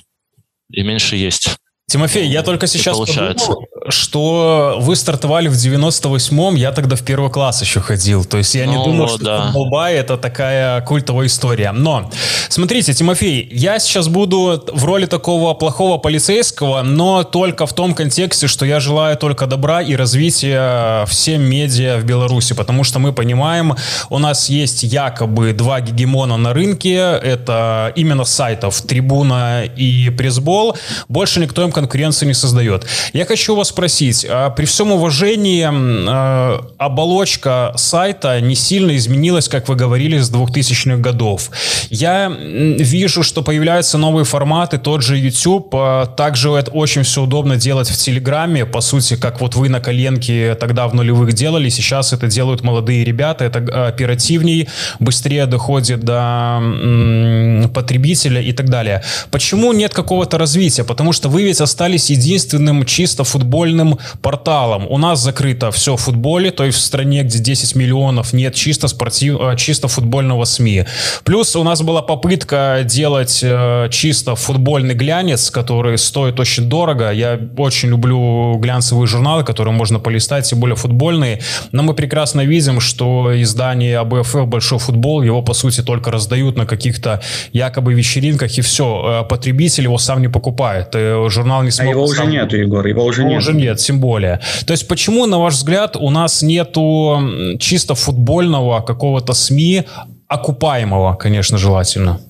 и меньше есть. Тимофей, я только сейчас подумал, что вы стартовали в 98-м, я тогда в первый класс еще ходил. То есть я ну, не думал, что да. футболбай это такая культовая история. Но, смотрите, Тимофей, я сейчас буду в роли такого плохого полицейского, но только в том контексте, что я желаю только добра и развития всем медиа в Беларуси, потому что мы понимаем, у нас есть якобы два гегемона на рынке, это именно сайтов Трибуна и Пресбол, больше никто им конкуренции не создает. Я хочу вас спросить, а при всем уважении э, оболочка сайта не сильно изменилась, как вы говорили, с 2000-х годов. Я вижу, что появляются новые форматы, тот же YouTube, а также это очень все удобно делать в Телеграме, по сути, как вот вы на коленке тогда в нулевых делали, сейчас это делают молодые ребята, это оперативней, быстрее доходит до потребителя и так далее. Почему нет какого-то развития? Потому что вы ведь остались единственным чисто футбольным порталом. У нас закрыто все в футболе, то есть в стране, где 10 миллионов, нет чисто, спортив... Э, чисто футбольного СМИ. Плюс у нас была попытка делать э, чисто футбольный глянец, который стоит очень дорого. Я очень люблю глянцевые журналы, которые можно полистать, тем более футбольные. Но мы прекрасно видим, что издание АБФ «Большой футбол», его, по сути, только раздают на каких-то якобы вечеринках, и все. Э, потребитель его сам не покупает. Журнал не смог... А его уже сам... нет, Егор, его уже его нет. уже нет, тем более. То есть почему, на ваш взгляд, у нас нету чисто футбольного какого-то СМИ, окупаемого, конечно, желательно?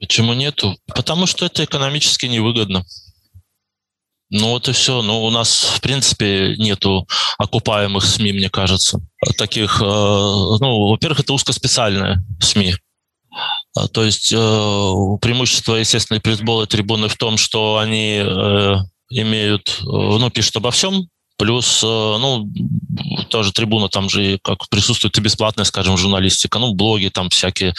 Почему нету? Потому что это экономически невыгодно. Ну вот и все. Ну у нас, в принципе, нету окупаемых СМИ, мне кажется. Таких, э, ну, во-первых, это узкоспециальные СМИ. А, то есть э, преимущество, естественно, пресс-бола трибуны в том, что они э, имеют, ну, пишут обо всем, Плюс, ну, тоже трибуна, там же как присутствует и бесплатная, скажем, журналистика, ну, блоги там всякие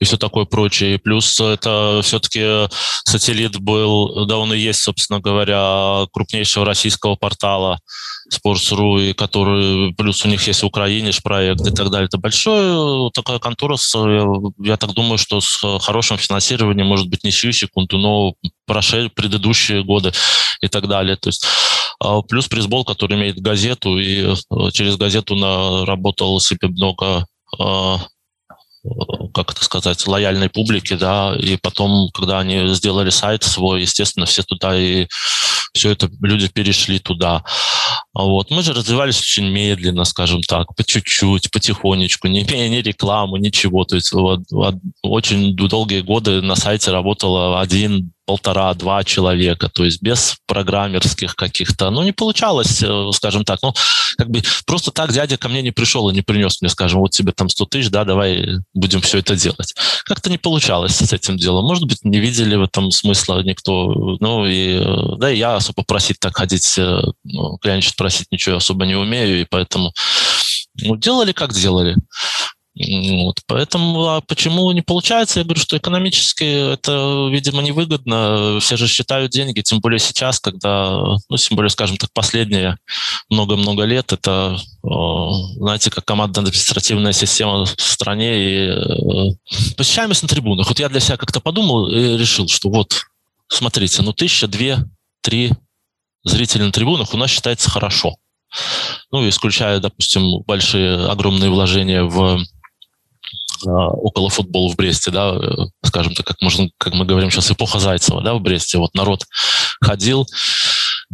и все такое прочее. Плюс это все-таки сателлит был, да он и есть, собственно говоря, крупнейшего российского портала Sports.ru, и который, плюс у них есть в Украине проект и так далее. Это большая такая контора, с, я так думаю, что с хорошим финансированием, может быть, не сию секунду, но прошли предыдущие годы и так далее. То есть плюс пресс который имеет газету, и э, через газету на, работал себе много а, как это сказать, лояльной публики, да, и потом, когда они сделали сайт свой, естественно, все туда и все это люди перешли туда. Вот. Мы же развивались очень медленно, скажем так, по чуть-чуть, потихонечку, не имея ни рекламы, ничего. То есть вот, вот, очень долгие годы на сайте работало один полтора-два человека, то есть без программерских каких-то. Ну, не получалось, э, скажем так. Ну, как бы просто так дядя ко мне не пришел и не принес мне, скажем, вот тебе там 100 тысяч, да, давай будем все это делать. Как-то не получалось с этим делом. Может быть, не видели в этом смысла никто. Ну, и, э, да, и я особо просить так ходить, э, ну, клиент просить ничего особо не умею, и поэтому ну, делали как делали. Вот. Поэтому а почему не получается? Я говорю, что экономически это, видимо, невыгодно. Все же считают деньги, тем более сейчас, когда, ну, тем более, скажем так, последние много-много лет, это, знаете, как командно-административная система в стране и э, посещаемость на трибунах. Вот я для себя как-то подумал и решил, что вот, смотрите, ну, тысяча, две, три зрителей на трибунах у нас считается хорошо. Ну, исключая, допустим, большие, огромные вложения в около футбола в Бресте, да, э, скажем так, как, можно, как мы говорим сейчас, эпоха Зайцева, да, в Бресте. Вот народ ходил.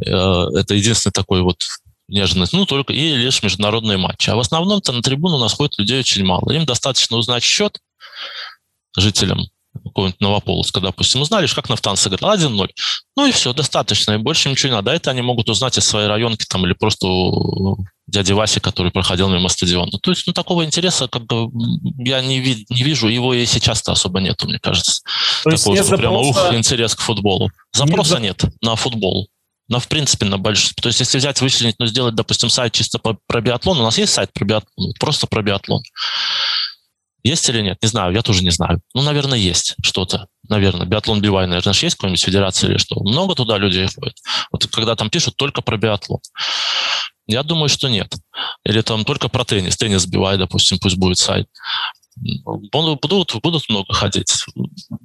Э, это единственный такой вот нежность, ну, только и лишь международные матчи. А в основном-то на трибуну у нас ходит людей очень мало. Им достаточно узнать счет жителям какого-нибудь Новополоцка, допустим, узнали, как Нафтан сыграл 1-0. Ну и все, достаточно, и больше ничего не надо. А это они могут узнать из своей районки там или просто дяди Васи, который проходил мимо стадиона. То есть, ну, такого интереса как бы я не, ви- не вижу, его и сейчас-то особо нету, мне кажется. То Такого, есть что прямо ух, интерес к футболу. Запроса нет, нет на футбол. Но, в принципе, на большой... То есть, если взять, вычленить, ну, сделать, допустим, сайт чисто по, про биатлон, у нас есть сайт про биатлон, просто про биатлон. Есть или нет? Не знаю, я тоже не знаю. Ну, наверное, есть что-то. Наверное, биатлон Бивай, наверное, есть какой-нибудь федерация или что? Много туда людей ходит. Вот когда там пишут только про биатлон. Я думаю, что нет. Или там только про теннис. Теннис Бивай, допустим, пусть будет сайт будут, будут много ходить.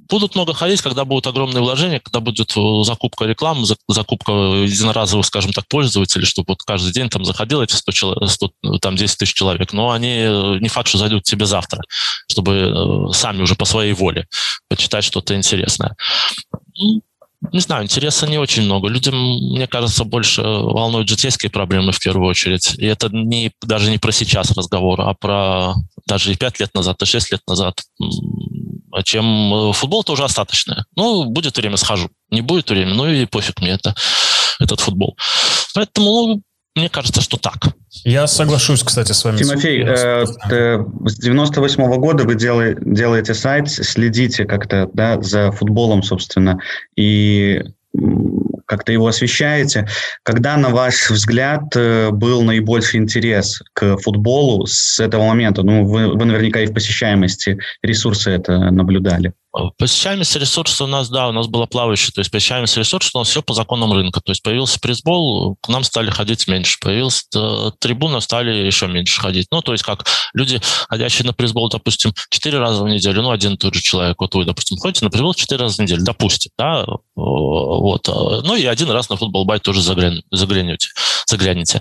Будут много ходить, когда будут огромные вложения, когда будет э, закупка рекламы, закупка единоразовых, скажем так, пользователей, чтобы вот каждый день там заходило эти 100, 100, там 10 тысяч человек. Но они э, не факт, что зайдут тебе завтра, чтобы э, сами уже по своей воле почитать что-то интересное не знаю, интереса не очень много. Людям, мне кажется, больше волнуют житейские проблемы в первую очередь. И это не, даже не про сейчас разговор, а про даже и пять лет назад, и шесть лет назад. Чем э, футбол тоже остаточное. Ну, будет время, схожу. Не будет время, ну и пофиг мне это, этот футбол. Поэтому ну, мне кажется, что так. Я соглашусь, кстати, с вами. Тимофей, э, с 98 -го года вы делаете, делаете сайт, следите как-то да, за футболом, собственно, и как-то его освещаете. Когда, на ваш взгляд, э, был наибольший интерес к футболу с этого момента? Ну, вы, вы наверняка и в посещаемости ресурсы это наблюдали. Посещаемость ресурса у нас, да, у нас была плавающая, то есть посещаемость ресурса у нас все по законам рынка. То есть появился призбол, к нам стали ходить меньше. Появился э, трибуна, стали еще меньше ходить. Ну, то есть как люди, ходящие на призбол, допустим, четыре раза в неделю, ну, один и тот же человек, вот вы, допустим, ходите на призбол четыре раза в неделю, допустим, да, вот. Ну, и один раз на футбол байт тоже заглян, заглянете, заглянете.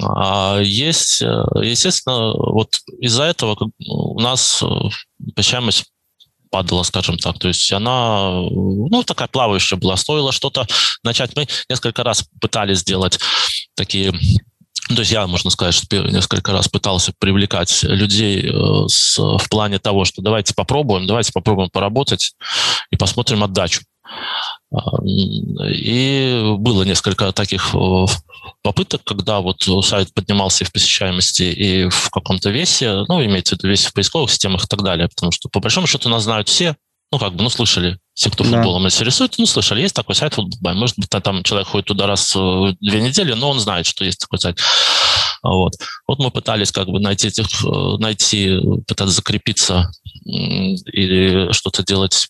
А есть, э, естественно, вот из-за этого у нас э, посещаемость падала, скажем так. То есть она, ну, такая плавающая была. Стоило что-то начать. Мы несколько раз пытались сделать такие то есть я, можно сказать, что несколько раз пытался привлекать людей э, с, в плане того, что давайте попробуем, давайте попробуем поработать и посмотрим отдачу. И было несколько таких э, попыток, когда вот сайт поднимался и в посещаемости, и в каком-то весе, ну, имеется в виду весе в поисковых системах и так далее, потому что, по большому счету, нас знают все, ну, как бы, ну, слышали, все, кто футболом да. интересуется, ну, слышали, есть такой сайт футбол. Может быть, там человек ходит туда раз в две недели, но он знает, что есть такой сайт. Вот. Вот мы пытались как бы найти этих, э, найти, пытаться закрепиться или что-то делать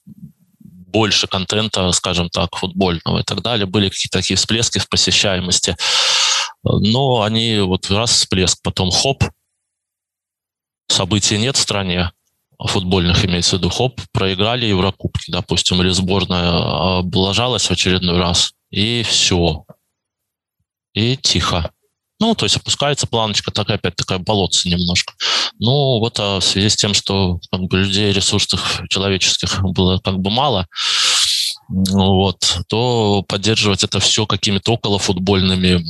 больше контента, скажем так, футбольного и так далее. Были какие-то такие всплески в посещаемости. Но они вот раз всплеск, потом хоп, событий нет в стране, футбольных имеется в виду, хоп, проиграли Еврокубки, допустим, или сборная облажалась в очередной раз, и все. И тихо. Ну, то есть опускается планочка, такая опять такая болотца немножко. Ну, вот а в связи с тем, что как бы, людей, ресурсов человеческих было как бы мало, вот, то поддерживать это все какими-то околофутбольными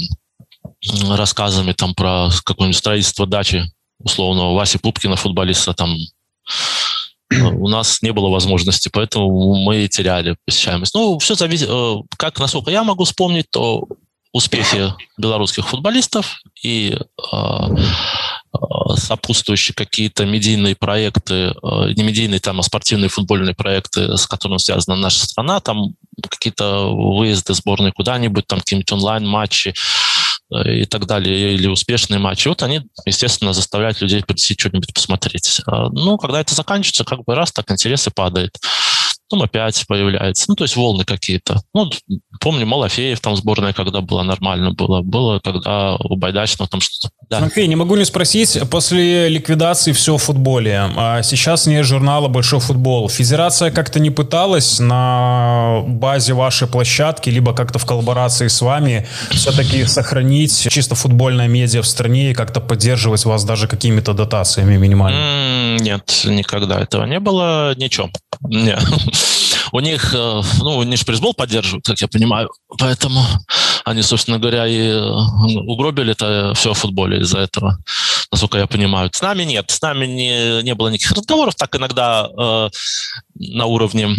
рассказами там про какое-нибудь строительство дачи условного Васи Пупкина, футболиста, там у нас не было возможности, поэтому мы теряли посещаемость. Ну, все зависит, э, как, насколько я могу вспомнить, то успехи белорусских футболистов и э, сопутствующие какие-то медийные проекты, не медийные, там, а спортивные футбольные проекты, с которыми связана наша страна, там какие-то выезды сборной куда-нибудь, там какие-нибудь онлайн-матчи и так далее, или успешные матчи. Вот они, естественно, заставляют людей прийти что-нибудь посмотреть. Ну, когда это заканчивается, как бы раз так интерес и падает потом опять появляется. Ну, то есть волны какие-то. Ну, помню, Малафеев там сборная, когда была нормально было. Было, когда у Байдачного там что-то. Да. Тимофей, не могу не спросить, после ликвидации все в футболе, а сейчас нет журнала «Большой футбол». Федерация как-то не пыталась на базе вашей площадки, либо как-то в коллаборации с вами все-таки сохранить чисто футбольное медиа в стране и как-то поддерживать вас даже какими-то дотациями минимальными? Нет, никогда этого не было, ничего. Нет. У них, э, ну, они же призбол поддерживают, как я понимаю, поэтому они, собственно говоря, и э, угробили это все в футболе из-за этого, насколько я понимаю. С нами нет, с нами не, не было никаких разговоров, так иногда э, на уровне,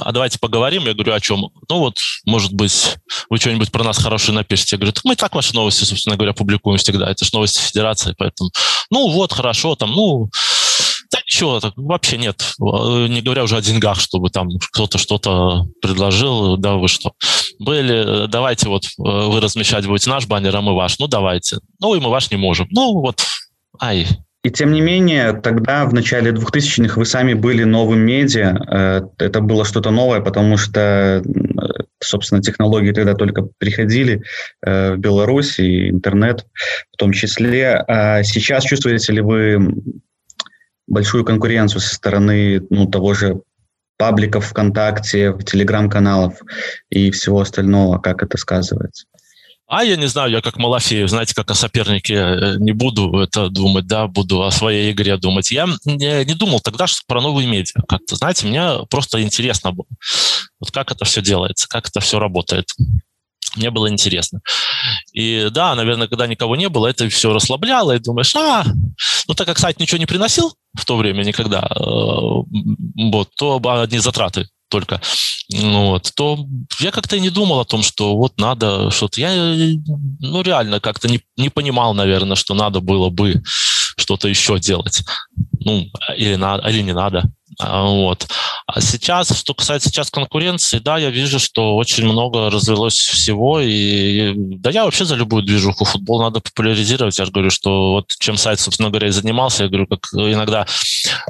а давайте поговорим, я говорю, о чем? Ну вот, может быть, вы что-нибудь про нас хорошее напишите. Я говорю, мы так ваши новости, собственно говоря, публикуем всегда, это же новости Федерации, поэтому, ну вот, хорошо, там, ну, да ничего, так, вообще нет. Не говоря уже о деньгах, чтобы там кто-то что-то предложил, да вы что. Были, э, давайте вот э, вы размещать будете наш баннер, а мы ваш. Ну, давайте. Ну, и мы ваш не можем. Ну, вот, ай, и тем не менее, тогда, в начале 2000-х, вы сами были новым медиа. Э, это было что-то новое, потому что, собственно, технологии тогда только приходили в Беларусь и интернет в том числе. А сейчас чувствуете ли вы большую конкуренцию со стороны ну, того же пабликов ВКонтакте, телеграм-каналов и всего остального, как это сказывается? А я не знаю, я как Малафеев, знаете, как о сопернике э, не буду это думать, да, буду о своей игре думать. Я не, не думал тогда что про новые медиа. Как-то, знаете, мне просто интересно было, вот как это все делается, как это все работает. Мне было интересно. И да, наверное, когда никого не было, это все расслабляло, и думаешь, а, ну так как сайт ничего не приносил, в то время никогда, э, вот, то одни затраты только, ну, вот, то я как-то не думал о том, что вот надо что-то. Я, ну, реально как-то не, не понимал, наверное, что надо было бы что-то еще делать. Ну, или, надо, или не надо. А, вот. А сейчас, что касается сейчас конкуренции, да, я вижу, что очень много развелось всего, и да я вообще за любую движуху футбол надо популяризировать. Я же говорю, что вот чем сайт, собственно говоря, и занимался, я говорю, как иногда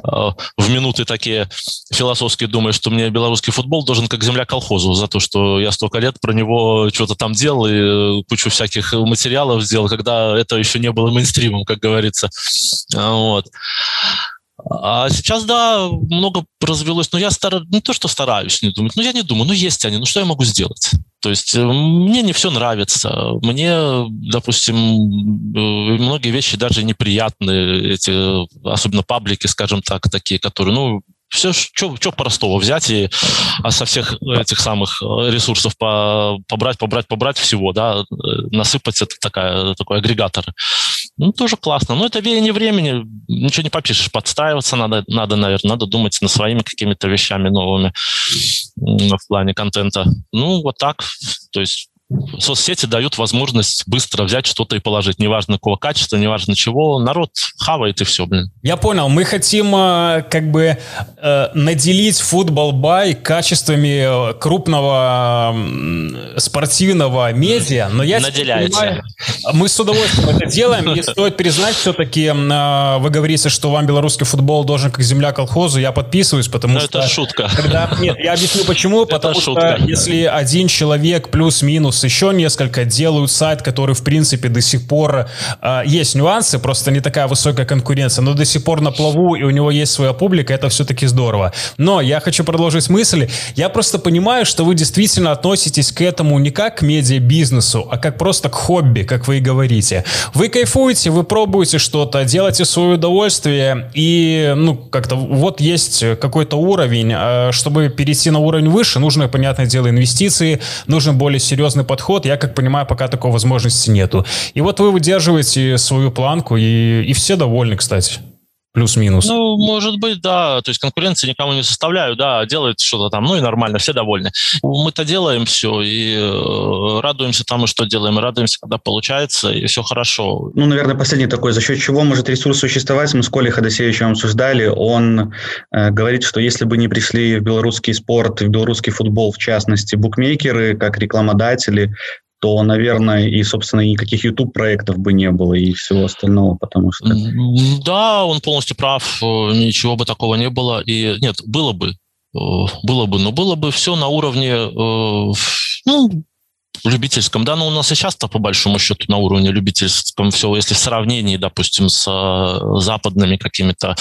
э, в минуты такие философские думаю, что мне белорусский футбол должен как земля колхозу за то, что я столько лет про него что-то там делал и кучу всяких материалов сделал, когда это еще не было мейнстримом, как говорится. А, вот. А сейчас, да, много развелось. Но я стар... не то, что стараюсь не думать, но я не думаю, ну есть они, ну что я могу сделать? То есть э, мне не все нравится. Мне, допустим, э, многие вещи даже неприятны, эти, особенно паблики, скажем так, такие, которые, ну, все, что простого взять и а со всех этих самых э, ресурсов по, побрать, побрать, побрать всего, да, насыпать это такая, такой агрегатор. Ну, тоже классно. Но это веяние времени, ничего не попишешь, подстраиваться надо, надо, наверное, надо думать над своими какими-то вещами новыми в плане контента. Ну, вот так. То есть соцсети дают возможность быстро взять что-то и положить. Неважно какого качества, неважно чего. Народ хавает и все, блин. Я понял. Мы хотим э, как бы э, наделить футбол бай качествами э, крупного спортивного медиа, но я понимаю, мы с удовольствием это делаем, и стоит признать все-таки, вы говорите, что вам белорусский футбол должен как земля колхозу, я подписываюсь, потому но что... это шутка. Когда, нет, я объясню почему, потому что если один человек плюс-минус Windows, еще несколько делают сайт, который, в принципе, до сих пор... Э, есть нюансы, просто не такая высокая конкуренция, но до сих пор на плаву, и у него есть своя публика, это все-таки здорово. Но я хочу продолжить мысли. Я просто понимаю, что вы действительно относитесь к этому не как к медиа-бизнесу, а как просто к хобби, как вы и говорите. Вы кайфуете, вы пробуете что-то, делаете свое удовольствие, и, ну, как-то вот есть какой-то уровень. А чтобы перейти на уровень выше, нужно, понятное дело, инвестиции, нужен более серьезный подход. Я, как понимаю, пока такой возможности нету. И вот вы выдерживаете свою планку, и, и все довольны, кстати. Плюс-минус. Ну, может быть, да. То есть конкуренции никому не составляю, да, делает что-то там, ну и нормально, все довольны. Мы-то делаем все и э, радуемся тому, что делаем, и радуемся, когда получается, и все хорошо. Ну, наверное, последний такой, за счет чего может ресурс существовать, мы с Колей Ходосевичем обсуждали, он э, говорит, что если бы не пришли в белорусский спорт, в белорусский футбол, в частности, букмекеры, как рекламодатели, то, наверное, и, собственно, никаких YouTube-проектов бы не было и всего остального, потому что... Да, он полностью прав, э, ничего бы такого не было. И нет, было бы, э, было бы, но было бы все на уровне, э, ну, любительском, да, но у нас и сейчас-то по большому счету на уровне любительском все, если в сравнении, допустим, с западными какими-то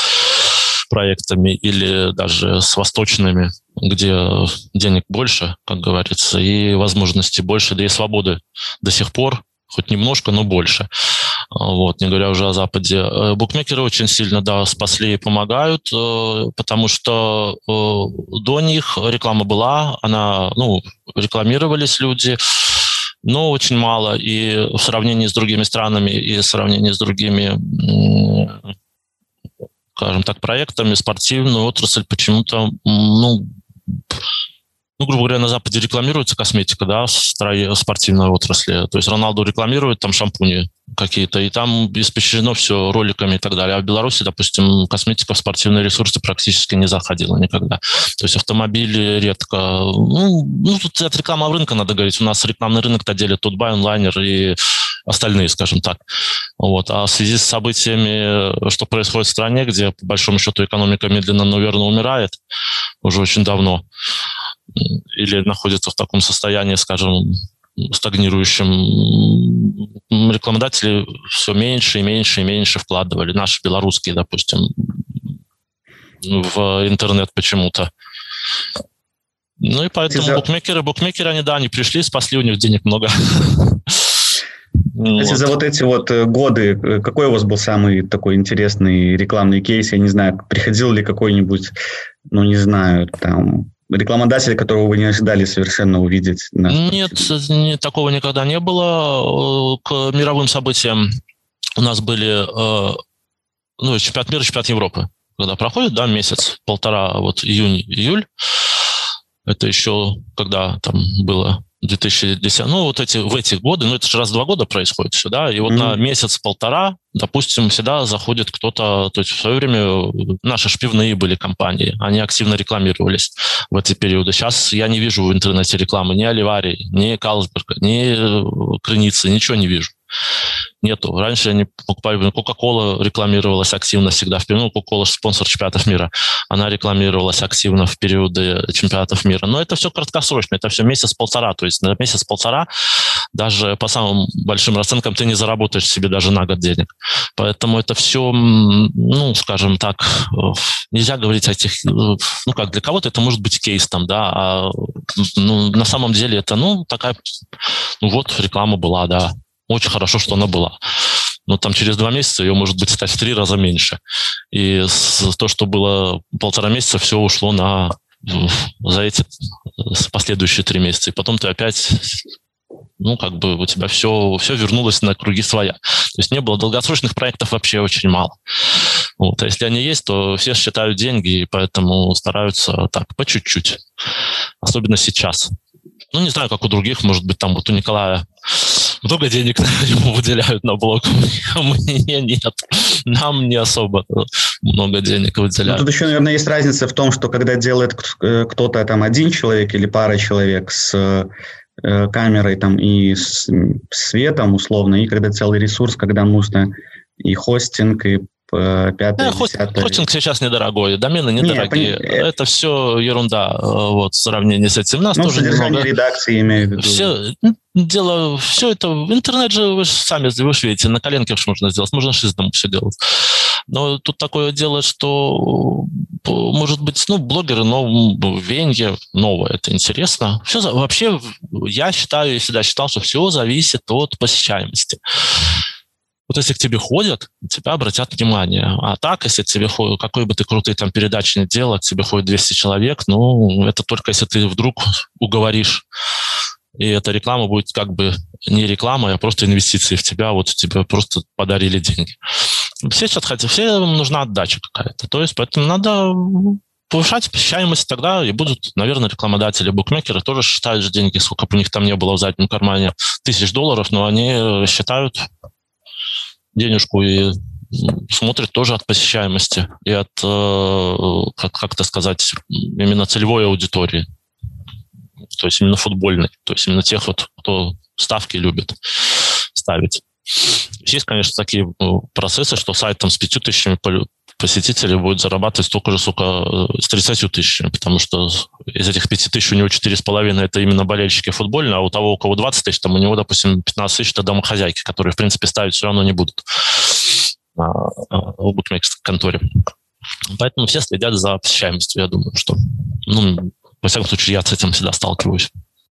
проектами или даже с восточными, где денег больше, как говорится, и возможностей больше, да и свободы до сих пор, хоть немножко, но больше. Вот, не говоря уже о Западе. Э, букмекеры очень сильно, да, спасли и помогают, э, потому что э, до них реклама была, она, ну, рекламировались люди, но очень мало. И в сравнении с другими странами, и в сравнении с другими скажем так, проектами спортивную отрасль почему-то, ну, ну, грубо говоря, на Западе рекламируется косметика, да, спортивной отрасли. То есть Роналду рекламирует там шампуни какие-то, и там испещрено все роликами и так далее. А в Беларуси, допустим, косметика в спортивные ресурсы практически не заходила никогда. То есть автомобили редко. Ну, ну тут от рекламы рынка надо говорить. У нас рекламный рынок-то делит Тутбай, онлайнер и остальные, скажем так. Вот. А в связи с событиями, что происходит в стране, где, по большому счету, экономика медленно, но верно умирает уже очень давно, или находится в таком состоянии, скажем, стагнирующим, рекламодатели все меньше и меньше и меньше вкладывали, наши белорусские, допустим, в интернет почему-то. Ну и поэтому букмекеры, букмекеры, они, да, они пришли, спасли, у них денег много. Если вот. за вот эти вот э, годы, э, какой у вас был самый такой интересный рекламный кейс? Я не знаю, приходил ли какой-нибудь, ну, не знаю, там, рекламодатель, которого вы не ожидали совершенно увидеть? Нет, не, такого никогда не было. Э, к мировым событиям у нас были ну, чемпионат мира, чемпионат Европы когда проходит, да, месяц, полтора, вот июнь, июль, это еще когда там было 2010, ну, вот эти, в эти годы, ну, это же раз в два года происходит все, да, и вот mm-hmm. на месяц-полтора, допустим, всегда заходит кто-то, то есть в свое время наши шпивные были компании, они активно рекламировались в эти периоды. Сейчас я не вижу в интернете рекламы ни Оливари, ни Калсберга, ни Крыницы, ничего не вижу нету. Раньше они покупали, ну, Coca-Cola рекламировалась активно всегда. В ну, Coca-Cola спонсор чемпионатов мира. Она рекламировалась активно в периоды чемпионатов мира. Но это все краткосрочно, это все месяц-полтора. То есть на месяц-полтора даже по самым большим расценкам ты не заработаешь себе даже на год денег. Поэтому это все, ну, скажем так, нельзя говорить о этих, ну, как для кого-то это может быть кейс там, да, а ну, на самом деле это, ну, такая, ну, вот реклама была, да, очень хорошо, что она была. Но там через два месяца ее может быть стать в три раза меньше. И то, что было полтора месяца, все ушло на за эти последующие три месяца. И потом ты опять ну, как бы у тебя все, все вернулось на круги своя. То есть не было долгосрочных проектов вообще очень мало. Вот. А если они есть, то все считают деньги, и поэтому стараются так, по чуть-чуть. Особенно сейчас. Ну, не знаю, как у других, может быть, там вот у Николая много денег ему выделяют на блог, мне нет. Нам не особо много денег выделяют. Ну, тут еще, наверное, есть разница в том, что когда делает э, кто-то там один человек или пара человек с э, камерой там и светом условно, и когда целый ресурс, когда нужно и хостинг, и пятое, да, десятое. Хостинг сейчас недорогой, домены недорогие. Нет, пон... Это все ерунда вот, в сравнении с этим. У нас ну, тоже содержание немного... редакции имею в виду. Все, дело, все это, интернет же, вы же сами вы же видите, на коленке уж можно сделать, можно шиздом все делать. Но тут такое дело, что, может быть, ну, блогеры, но венье новое, это интересно. Все, вообще, я считаю, и всегда считал, что все зависит от посещаемости. Вот если к тебе ходят, тебя обратят внимание. А так, если тебе ходят, какой бы ты крутой там передачи не делал, тебе ходит 200 человек, ну, это только если ты вдруг уговоришь. И эта реклама будет как бы не реклама, а просто инвестиции в тебя, вот тебе просто подарили деньги. Все сейчас хотят, все нужна отдача какая-то. То есть поэтому надо повышать посещаемость тогда, и будут, наверное, рекламодатели, букмекеры тоже считают же деньги, сколько бы у них там не было в заднем кармане, тысяч долларов, но они считают денежку и смотрит тоже от посещаемости и от, э, как, как это сказать, именно целевой аудитории. То есть именно футбольной. То есть именно тех, вот, кто ставки любит ставить. Есть, конечно, такие э, процессы, что сайт там с 5 тысячами посетителей будет зарабатывать столько же, сколько э, с 30 тысячами, потому что из этих 5 тысяч у него 4,5 это именно болельщики футбольные, а у того, у кого 20 тысяч, там у него, допустим, 15 тысяч это домохозяйки, которые, в принципе, ставить все равно не будут в букмекерской конторе. Поэтому все следят за посещаемостью, я думаю, что, ну, во всяком случае, я с этим всегда сталкиваюсь.